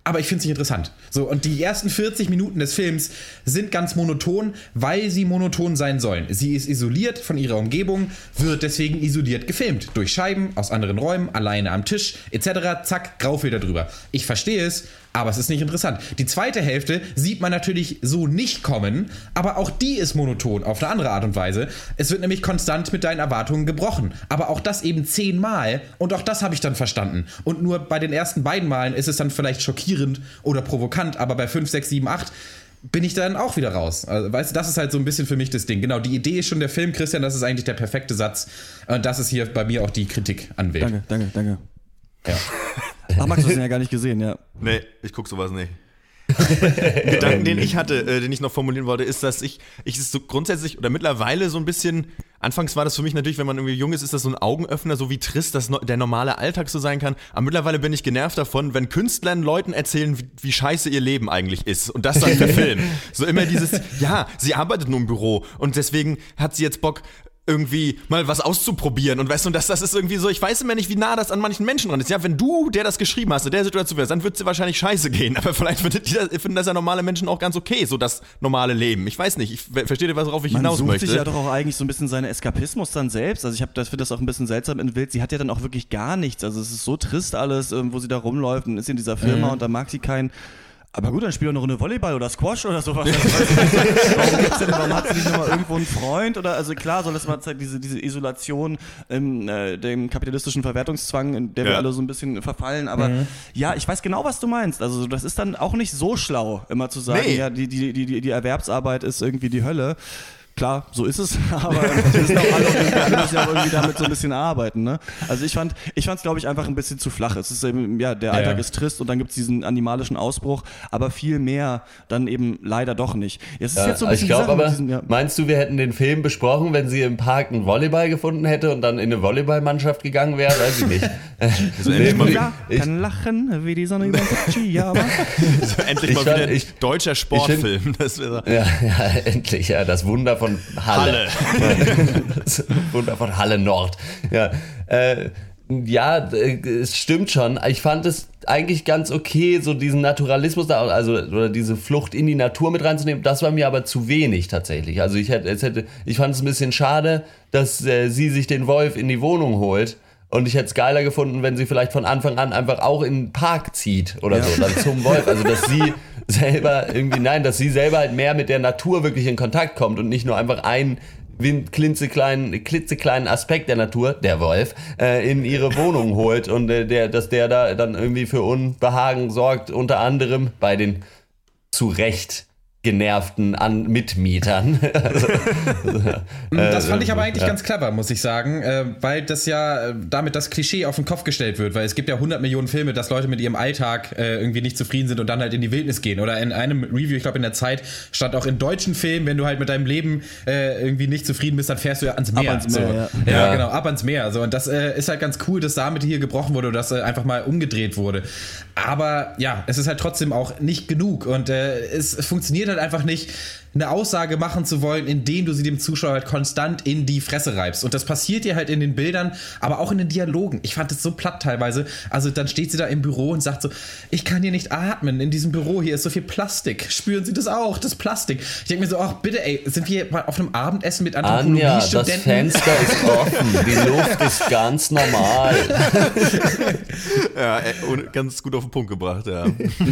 Aber ich finde es nicht interessant. So, und die ersten 40 Minuten des Films sind ganz monoton, weil sie monoton sein sollen. Sie ist isoliert von ihrer Umgebung, wird deswegen isoliert gefilmt. Durch Scheiben, aus anderen Räumen, alleine am Tisch, etc. Zack, Graufilter drüber. Ich verstehe es, aber es ist nicht interessant. Die zweite Hälfte sieht man natürlich so nicht kommen, aber auch die ist monoton auf eine andere Art und Weise. Es wird nämlich konstant mit deinen Erwartungen gebrochen. Aber auch das eben zehnmal und auch das habe ich dann verstanden. Und nur bei den ersten beiden Malen ist es dann vielleicht schockierend oder provokant, aber bei 5, 6, 7, 8 bin ich dann auch wieder raus. Also, weißt du, das ist halt so ein bisschen für mich das Ding. Genau, die Idee ist schon der Film, Christian, das ist eigentlich der perfekte Satz. Und das ist hier bei mir auch die Kritik an Wild. Danke, danke, danke. Ja. [laughs] Ach, Max, du hast ihn ja gar nicht gesehen, ja. [laughs] Nee, ich guck sowas nicht. [laughs] Gedanken, den ich hatte, äh, den ich noch formulieren wollte, ist, dass ich, ich es so grundsätzlich oder mittlerweile so ein bisschen anfangs war das für mich natürlich, wenn man irgendwie jung ist, ist das so ein Augenöffner, so wie trist das no der normale Alltag so sein kann. Aber mittlerweile bin ich genervt davon, wenn Künstler Leuten erzählen, wie, wie scheiße ihr Leben eigentlich ist und das dann verfilmen. [laughs] so immer dieses, ja, sie arbeitet nur im Büro und deswegen hat sie jetzt Bock, irgendwie mal was auszuprobieren und weißt du, und das, das ist irgendwie so, ich weiß immer nicht, wie nah das an manchen Menschen dran ist. Ja, wenn du, der das geschrieben hast, in der Situation wärst, dann wird es dir wahrscheinlich scheiße gehen, [laughs] aber vielleicht findet die das, finden das ja normale Menschen auch ganz okay, so das normale Leben. Ich weiß nicht, ich verstehe dir, worauf ich Man hinaus sucht möchte. sich ja doch auch eigentlich so ein bisschen seinen Eskapismus dann selbst. Also ich habe das finde das auch ein bisschen seltsam in Wild. Sie hat ja dann auch wirklich gar nichts. Also es ist so trist alles, ähm, wo sie da rumläuft und ist in dieser Firma Mhm. und da mag sie keinen. Aber gut, dann spiel doch eine Runde Volleyball oder Squash oder sowas. [laughs] Warum, gibt's denn, warum hat sie nicht nochmal irgendwo einen Freund? Oder also klar soll das mal zeigen, diese, diese Isolation, ähm, äh, dem kapitalistischen Verwertungszwang, in der wir Ja. alle so ein bisschen verfallen. Aber Mhm. ja, ich weiß genau, was du meinst. Also das ist dann auch nicht so schlau, immer zu sagen, Nee. ja, die, die, die, die, die Erwerbsarbeit ist irgendwie die Hölle. Klar, so ist es, [laughs] aber wir sind auch alle irgendwie, alle müssen ja auch irgendwie damit so ein bisschen arbeiten. Ne? Also ich fand, ich fand es glaube ich einfach ein bisschen zu flach. Es ist eben, ja, der Alltag Ja. ist trist und dann gibt es diesen animalischen Ausbruch, aber viel mehr dann eben leider doch nicht. Jetzt ist Ja, jetzt so ein bisschen ich glaube aber, diesen, ja. meinst du, wir hätten den Film besprochen, wenn sie im Park einen Volleyball gefunden hätte und dann in eine Volleyballmannschaft gegangen wäre? Weiß ich nicht. endlich mal Ja, ich, kann lachen wie die Sonne über aber [laughs] so endlich Ich mal fand- wieder ein ich- deutscher Sportfilm. [laughs] Das wäre ja, ja, endlich, ja, das Wunder von Halle. das [laughs] Wunder von Halle Nord. Ja, äh, ja, äh, es stimmt schon. Ich fand es eigentlich ganz okay, so diesen Naturalismus da, also oder diese Flucht in die Natur mit reinzunehmen. Das war mir aber zu wenig tatsächlich. Also ich hätte, hätte, ich fand es ein bisschen schade, dass äh, sie sich den Wolf in die Wohnung holt. Und ich hätte es geiler gefunden, wenn sie vielleicht von Anfang an einfach auch in den Park zieht oder so, dann zum Wolf. Also, dass sie [laughs] selber irgendwie, nein, dass sie selber halt mehr mit der Natur wirklich in Kontakt kommt und nicht nur einfach einen win- klitzekleinen, klitzekleinen Aspekt der Natur, der Wolf, äh, in ihre Wohnung [laughs] holt und äh, der, dass der da dann irgendwie für Unbehagen sorgt, unter anderem bei den zu Recht genervten An Mitmietern. also, [laughs] [laughs] Das fand ich aber äh, eigentlich ja. ganz clever, muss ich sagen, äh, weil das ja äh, damit das Klischee auf den Kopf gestellt wird, weil es gibt ja 100 Millionen Filme, dass Leute mit ihrem Alltag irgendwie nicht zufrieden sind und dann halt in die Wildnis gehen. Oder in einem Review, ich glaube in der Zeit, stand auch in deutschen Filmen, wenn du halt mit deinem Leben irgendwie nicht zufrieden bist, dann fährst du ja ans Meer. ans Meer, so. ja. ja. Ja. genau, ab ans Meer. So. Und das ist halt ganz cool, dass damit hier gebrochen wurde oder dass einfach mal umgedreht wurde. Aber ja, es ist halt trotzdem auch nicht genug und äh, es funktioniert halt einfach nicht, eine Aussage machen zu wollen, indem du sie dem Zuschauer halt konstant in die Fresse reibst. Und das passiert dir halt in den Bildern, aber auch in den Dialogen. Ich fand es so platt teilweise. Also dann steht sie da im Büro und sagt so, ich kann hier nicht atmen in diesem Büro, hier ist so viel Plastik. Spüren Sie das auch, das Plastik. Ich denke mir so, ach bitte ey, sind wir mal auf einem Abendessen mit Anja, das Anthropologiestudenten? Fenster ist offen, die Luft ist ganz normal. [laughs] ja, ganz gut auf den Punkt gebracht, ja.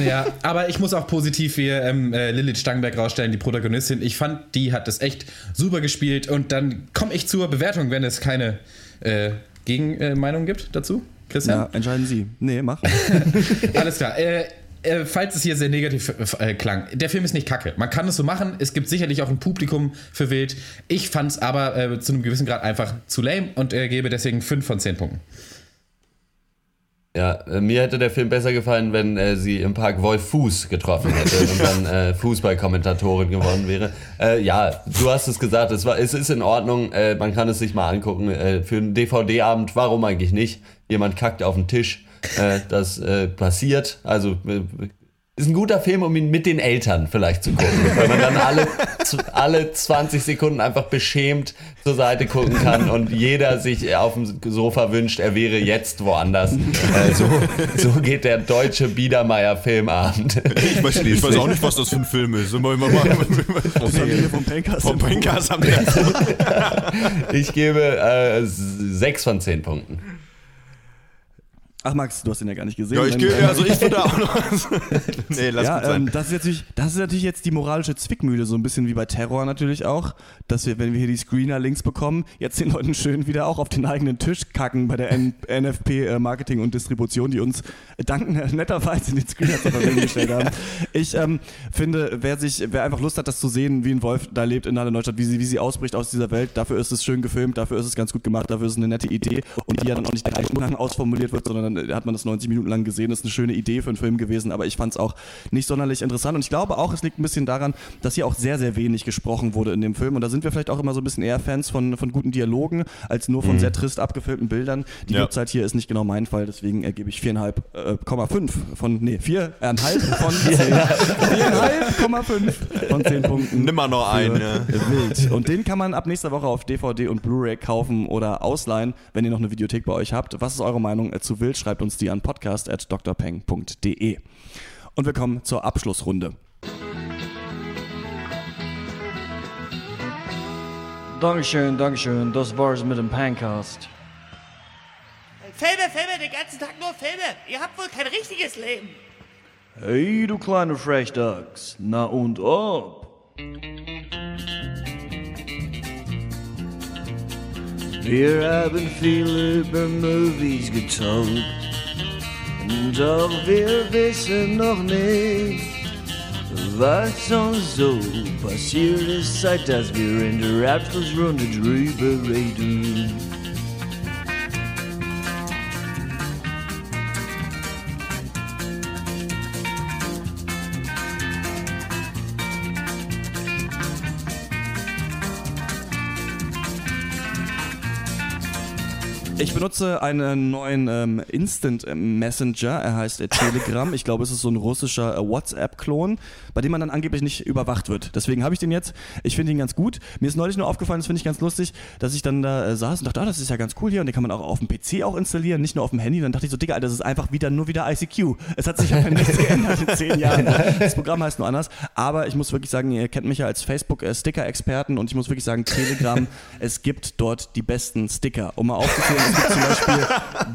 Ja, aber ich muss auch positiv hier ähm, äh, Lilith Stangenberg rausstellen, die Protagonistin. Ich fand, die hat das echt super gespielt. Und dann komme ich zur Bewertung, wenn es keine äh, Gegenmeinung gibt dazu. Christian? Ja, entscheiden Sie. Nee, mach. [laughs] Alles klar. Äh, äh, falls es hier sehr negativ äh, klang, der Film ist nicht kacke. Man kann es so machen. Es gibt sicherlich auch ein Publikum für Wild. Ich fand es aber äh, zu einem gewissen Grad einfach zu lame und äh, gebe deswegen 5 von 10 Punkten. Ja, äh, mir hätte der Film besser gefallen, wenn äh, sie im Park Wolf Fuß getroffen hätte und dann äh, Fußballkommentatorin geworden wäre. Äh, ja, du hast es gesagt, es, war, es ist in Ordnung, äh, man kann es sich mal angucken. Äh, für einen DVD-Abend, warum eigentlich nicht? Jemand kackt auf den Tisch, äh, das äh, passiert. Also äh, ist ein guter Film, um ihn mit den Eltern vielleicht zu gucken, weil man dann alle, alle 20 Sekunden einfach beschämt zur Seite gucken kann und jeder sich auf dem Sofa wünscht, er wäre jetzt woanders. Äh, so, so geht der deutsche Biedermeier-Filmabend. Ich weiß, ich weiß auch nicht, was das für ein Film ist. Immer, immer mal, Das haben wir vom Pencast haben wir Ich gebe äh, sechs von zehn Punkten. Ach Max, du hast ihn ja gar nicht gesehen. Ja, ich Dann, gehe, also ich würde auch noch. [laughs] nee, lass ja, gut sein. ähm, das ist, natürlich, das ist natürlich jetzt die moralische Zwickmühle, so ein bisschen wie bei Terror natürlich auch, dass wir, wenn wir hier die Screener-Links bekommen, jetzt den Leuten schön wieder auch auf den eigenen Tisch kacken bei der N NFP äh, Marketing und Distribution, die uns äh, danken netterweise den Screener zur Verfügung [laughs] gestellt haben. Ich ähm, finde, wer sich, wer einfach Lust hat, das zu sehen, wie ein Wolf da lebt in Halle Neustadt, wie sie, wie sie ausbricht aus dieser Welt, dafür ist es schön gefilmt, dafür ist es ganz gut gemacht, dafür ist es eine nette Idee und die ja dann auch nicht drei Stunden lang ausformuliert wird, sondern dann äh, hat man das 90 Minuten lang gesehen. Das ist eine schöne Idee für einen Film gewesen, aber ich fand es auch nicht sonderlich interessant. Und ich glaube auch, es liegt ein bisschen daran, dass hier auch sehr, sehr wenig gesprochen wurde in dem Film. Und da sind wir vielleicht auch immer so ein bisschen eher Fans von, von guten Dialogen, als nur von Mhm. sehr trist abgefilmten Bildern. Die Ja. Uhrzeit hier ist nicht genau mein Fall, deswegen äh, gebe ich 4,5 von, nee, 4,5 von [laughs] 10. 4,5 von 10 Punkten. Nimm mal noch einen, ja. [laughs] Wild. Und den kann man ab nächster Woche auf DVD und Blu-ray kaufen oder ausleihen, wenn ihr noch eine Videothek bei euch habt. Was ist eure Meinung äh, zu Wild? Schreibt uns die an podcast.drpeng.de. Und wir kommen zur Abschlussrunde. Dankeschön, Dankeschön. Das war's mit dem Pancast. Filme, Filme, den ganzen Tag nur Filme. Ihr habt wohl kein richtiges Leben. Hey, du kleine Frechdachs. Na und ob? Wir haben viel über Movies getalkt. Doch wir wissen noch nicht, was uns so passiert ist, seit dass wir in der Abschlussrunde drüber reden. Ich benutze einen neuen ähm, Instant Messenger. Er heißt äh, Telegram. Ich glaube, es ist so ein russischer äh, WhatsApp-Klon, bei dem man dann angeblich nicht überwacht wird. Deswegen habe ich den jetzt. Ich finde ihn ganz gut. Mir ist neulich nur aufgefallen, das finde ich ganz lustig, dass ich dann da äh, saß und dachte, ah, das ist ja ganz cool hier und den kann man auch auf dem PC auch installieren, nicht nur auf dem Handy. Dann dachte ich so, Digga, Alter, das ist einfach wieder nur wieder ICQ. Es hat sich einfach [laughs] nichts geändert in zehn Jahren. Das Programm heißt nur anders. Aber ich muss wirklich sagen, ihr kennt mich ja als Facebook-Sticker-Experten und ich muss wirklich sagen, Telegram, [laughs] es gibt dort die besten Sticker. Um mal aufzuzählen, es gibt zum Beispiel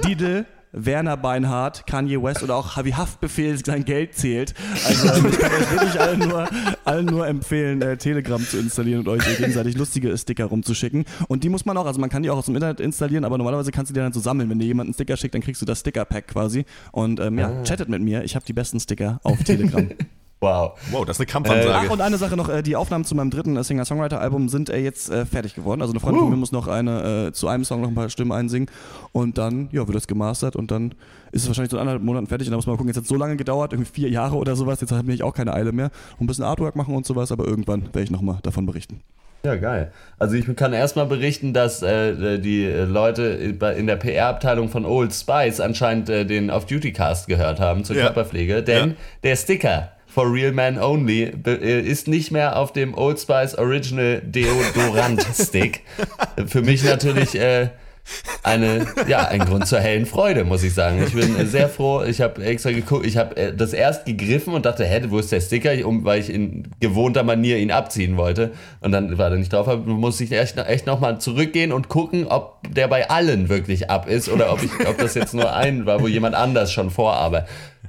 Didel, Werner Beinhardt, Kanye West oder auch wie Haftbefehl sein Geld zählt. Also ich kann euch wirklich allen nur, allen nur empfehlen, äh, Telegram zu installieren und euch gegenseitig lustige Sticker rumzuschicken. Und die muss man auch, also man kann die auch aus dem Internet installieren, aber normalerweise kannst du die dann so sammeln. Wenn dir jemand einen Sticker schickt, dann kriegst du das Sticker-Pack quasi. Und ähm, ja, Ah. chattet mit mir. Ich habe die besten Sticker auf Telegram. [laughs] Wow. Wow, das ist eine Ach, Kampfansage. und eine Sache noch, äh, die Aufnahmen zu meinem dritten äh, Singer-Songwriter-Album sind äh, jetzt äh, fertig geworden. Also eine Freundin von Uh. mir muss noch eine, äh, zu einem Song noch ein paar Stimmen einsingen und dann ja, wird das gemastert und dann ist es wahrscheinlich so in anderthalb Monaten fertig und dann muss man mal gucken, jetzt hat es so lange gedauert, irgendwie vier Jahre oder sowas, jetzt habe ich auch keine Eile mehr und ein bisschen Artwork machen und sowas, aber irgendwann werde ich nochmal davon berichten. Ja, geil. Also ich kann erstmal berichten, dass äh, die äh, Leute in der PR-Abteilung von Old Spice anscheinend äh, den Off-Duty-Cast gehört haben zur Ja. Körperpflege, denn Ja. der Sticker For Real Man Only äh, ist nicht mehr auf dem Old Spice Original Deodorant Stick. [laughs] Für mich natürlich äh, eine, ja, ein Grund zur hellen Freude, muss ich sagen. Ich bin sehr froh. Ich habe extra geguckt, ich habe äh, das erst gegriffen und dachte, hä, wo ist der Sticker? Um, weil ich in gewohnter Manier ihn abziehen wollte. Und dann war er nicht drauf, aber muss ich echt, echt nochmal zurückgehen und gucken, ob der bei allen wirklich ab ist oder ob, ich, ob das jetzt nur ein war, wo jemand anders schon Vorarbeit,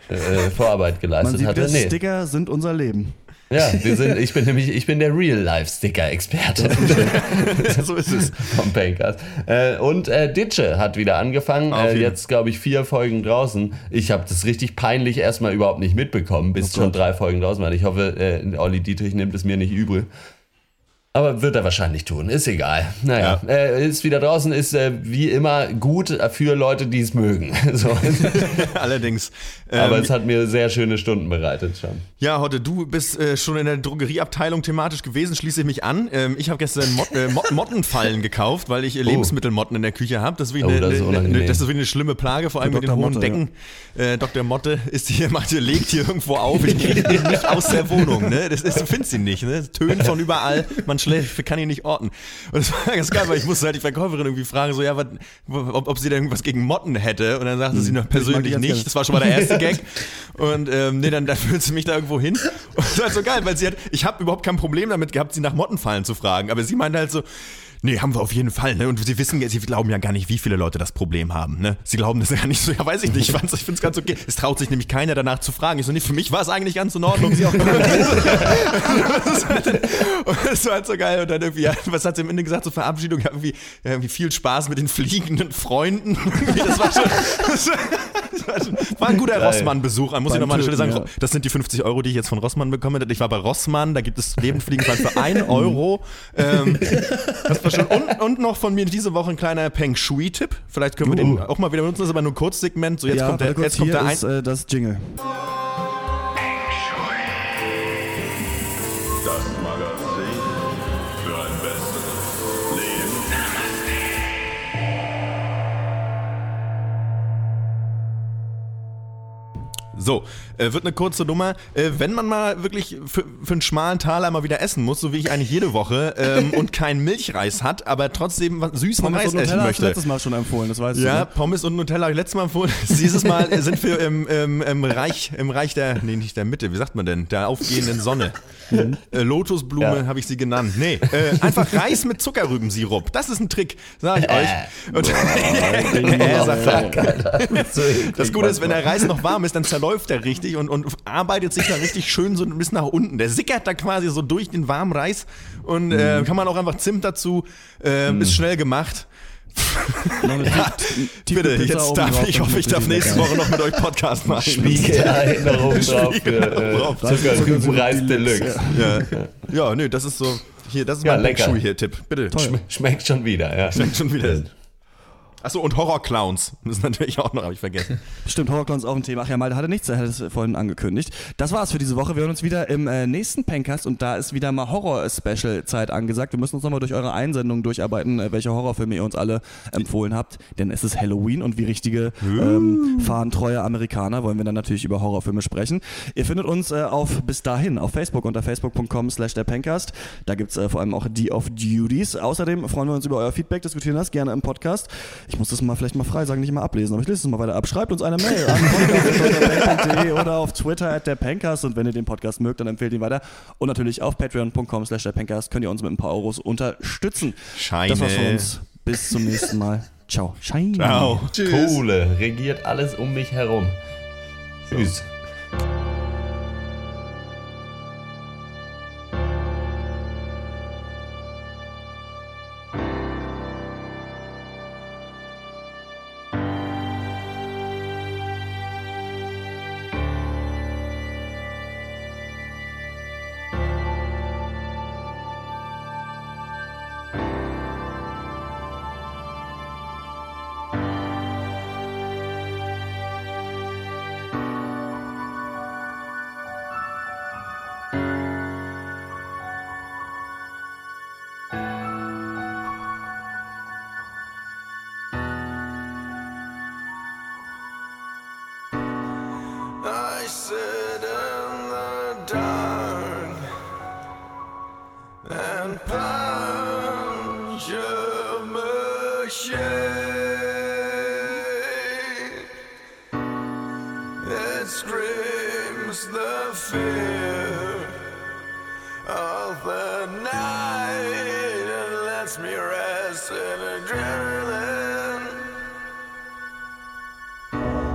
äh, Vorarbeit Man geleistet sieht, hatte. Nee. Sticker sind unser Leben. Ja, [laughs] wir sind, ich bin nämlich, ich bin der Real-Life-Sticker-Experte. [laughs] so ist es. Vom Pancast. Äh, und äh, Ditsche hat wieder angefangen. Auf Äh, jetzt, glaube ich, vier Folgen draußen. Ich habe das richtig peinlich erstmal überhaupt nicht mitbekommen, bis Oh schon drei Folgen draußen waren. Ich hoffe, äh, Olli Dietrich nimmt es mir nicht übel. Aber wird er wahrscheinlich tun, ist egal. Naja, äh, ist wieder draußen, ist äh, wie immer gut für Leute, die es mögen. [laughs] so. [laughs] Allerdings. Aber Ähm, es hat mir sehr schöne Stunden bereitet schon. Ja, Hotte, du bist äh, schon in der Drogerieabteilung thematisch gewesen, schließe ich mich an. Ähm, ich habe gestern Mot äh, Mot Mottenfallen gekauft, weil ich äh, Lebensmittelmotten in der Küche habe. Das, ist Oh, eine- das ist eine- das ist wirklich eine schlimme Plage, vor allem mit den hohen Motte, Decken. Äh, Dr. Motte ist hier, [laughs] Mathe legt hier irgendwo auf. Ich kriege den nicht aus der Wohnung. Ne? Das ist, du findest ihn nicht. Ne? Tönen von überall, man schläft, kann ihn nicht orten. Und das war ganz geil, weil ich musste halt die Verkäuferin irgendwie fragen, so, ja, was, ob, ob sie denn irgendwas gegen Motten hätte. Und dann sagte sie noch Hm. die persönlich ganz gerne. nicht. Das war schon mal der erste [laughs] Gag. Und ähm, nee, dann, dann führt sie mich da irgendwo hin. Und das war halt so geil, weil sie hat, ich habe überhaupt kein Problem damit gehabt, sie nach Mottenfallen zu fragen. Aber sie meinte halt so, nee, haben wir auf jeden Fall. Ne? Und sie wissen, sie glauben ja gar nicht, wie viele Leute das Problem haben. Ne? Sie glauben das [laughs] ja nicht so, ja, weiß ich nicht. Ich, finde es ganz okay. Es traut sich nämlich keiner danach zu fragen. Ich so, nee, für mich war es eigentlich ganz in Ordnung. Sie auch [laughs] und das war halt so geil. Und dann irgendwie, was hat sie am Ende gesagt zur Verabschiedung? Ja, irgendwie, ja, irgendwie viel Spaß mit den fliegenden Freunden. [laughs] Das war schon, das war, das war, schon, war ein guter. Rossmann-Besuch. Muss ich nochmal an der Stelle sagen, das sind die 50 Euro, die ich jetzt von Rossmann bekomme. Ich war bei Rossmann, da gibt es Lebendfliegenfall für 1 Euro. Ähm, Was war schön. Und, und noch von mir diese Woche ein kleiner Peng Shui-Tipp. Vielleicht können wir den auch mal wieder benutzen. Das ist aber nur ein Kurzsegment. So, jetzt ja, kommt der, jetzt kommt der ein. ist äh, das Jingle. Das Magazin für ein besseres Leben. So, äh, wird eine kurze Nummer. Äh, wenn man mal wirklich für, für einen schmalen Taler mal wieder essen muss, so wie ich eigentlich jede Woche, ähm, und keinen Milchreis hat, aber trotzdem was süßen Pommes Reis und essen Nutella hast du möchte. letztes Mal schon empfohlen, das weißt du. Ja, ne? Pommes und Nutella habe ich letztes Mal empfohlen. [laughs] Dieses Mal äh, sind wir im, im, im, Reich, im Reich der, nee, nicht der Mitte, wie sagt man denn? Der aufgehenden Sonne. Äh, Lotusblume Ja. habe ich sie genannt. Nee, äh, einfach Reis mit Zuckerrübensirup. Das ist ein Trick, sage ich euch. Und, [laughs] äh, sagt er. Das Gute ist, wenn der Reis noch warm ist, dann zerläuft er richtig und, und arbeitet sich da richtig schön so ein bisschen nach unten. Der sickert da quasi so durch den warmen Reis und äh, kann man auch einfach Zimt dazu. Äh, Ist schnell gemacht. [laughs] ja, bitte, jetzt darf ich, hoffe ich, darf nächste. Woche noch mit euch Podcast machen. Spiegelerinnerung drauf [laughs] für Spiegelerinnerung drauf. äh, Zuckerrübenreis Deluxe. Ja. ja, nö, das ist so. Hier, das ist Ja, mein lecker. Schuh hier, Tipp. Bitte. Schm schmeckt schon wieder, ja. Schmeckt schon wieder. Achso, und Horrorclowns. [laughs] Das ist natürlich auch noch, habe ich vergessen. Stimmt, Horrorclowns auch ein Thema. Ach ja, Malte hatte nichts, er hat es vorhin angekündigt. Das war's für diese Woche. Wir hören uns wieder im äh, nächsten Pencast und da ist wieder mal Horror-Special-Zeit angesagt. Wir müssen uns nochmal durch eure Einsendungen durcharbeiten, äh, welche Horrorfilme ihr uns alle empfohlen habt. Denn es ist Halloween und wie richtige ähm, fahrentreue Amerikaner wollen wir dann natürlich über Horrorfilme sprechen. Ihr findet uns äh, auf bis dahin auf Facebook unter facebook.com slash der Pencast. Da gibt's äh, vor allem auch die of Duties. Außerdem freuen wir uns über euer Feedback, diskutieren das gerne im Podcast. Ich muss das mal vielleicht mal frei sagen, nicht mal ablesen, aber ich lese es mal weiter ab. Schreibt uns eine Mail an oder auf Twitter at der Pencast und wenn ihr den Podcast mögt, dann empfehlt ihn weiter. Und natürlich auf patreon.com slash der Pencast könnt ihr uns mit ein paar Euros unterstützen. Scheine. Das war's von uns. Bis zum nächsten Mal. Ciao. Schein. Ciao. Kohle regiert alles um mich herum. Tschüss. Of the night and lets me rest in adrenaline.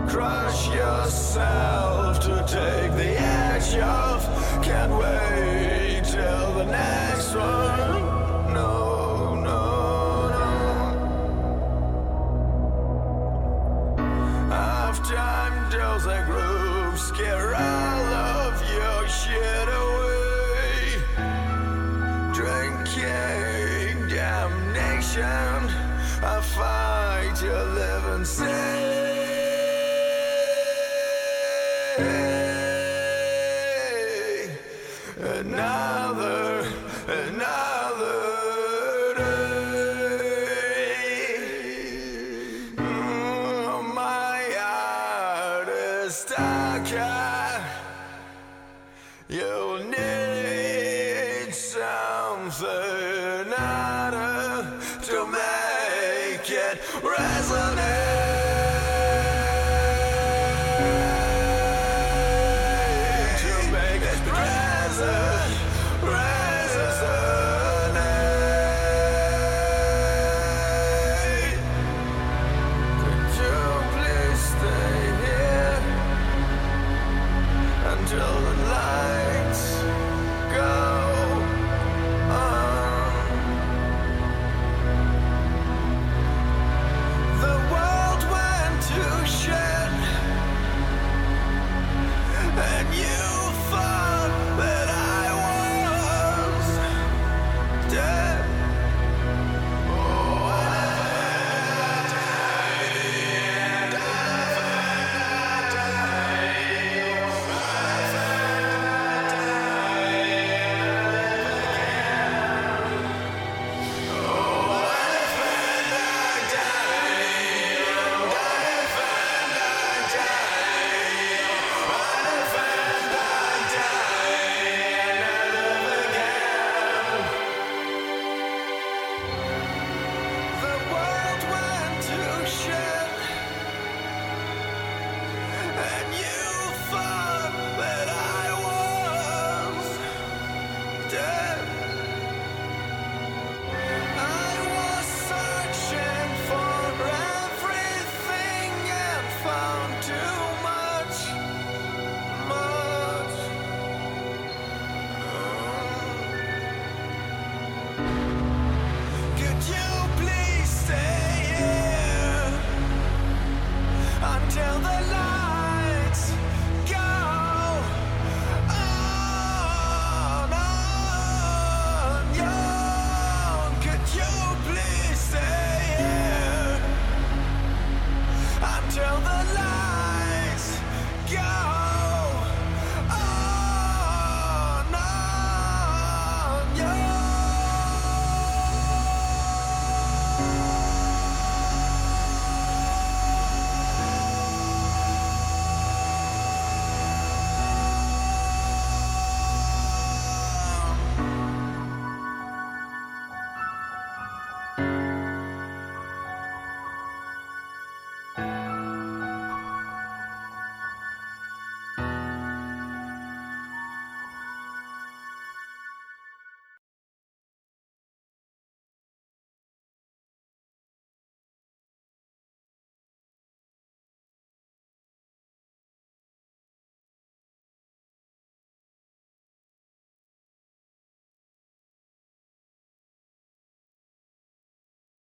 Crush yourself to take the edge off. Can't wait till the next one.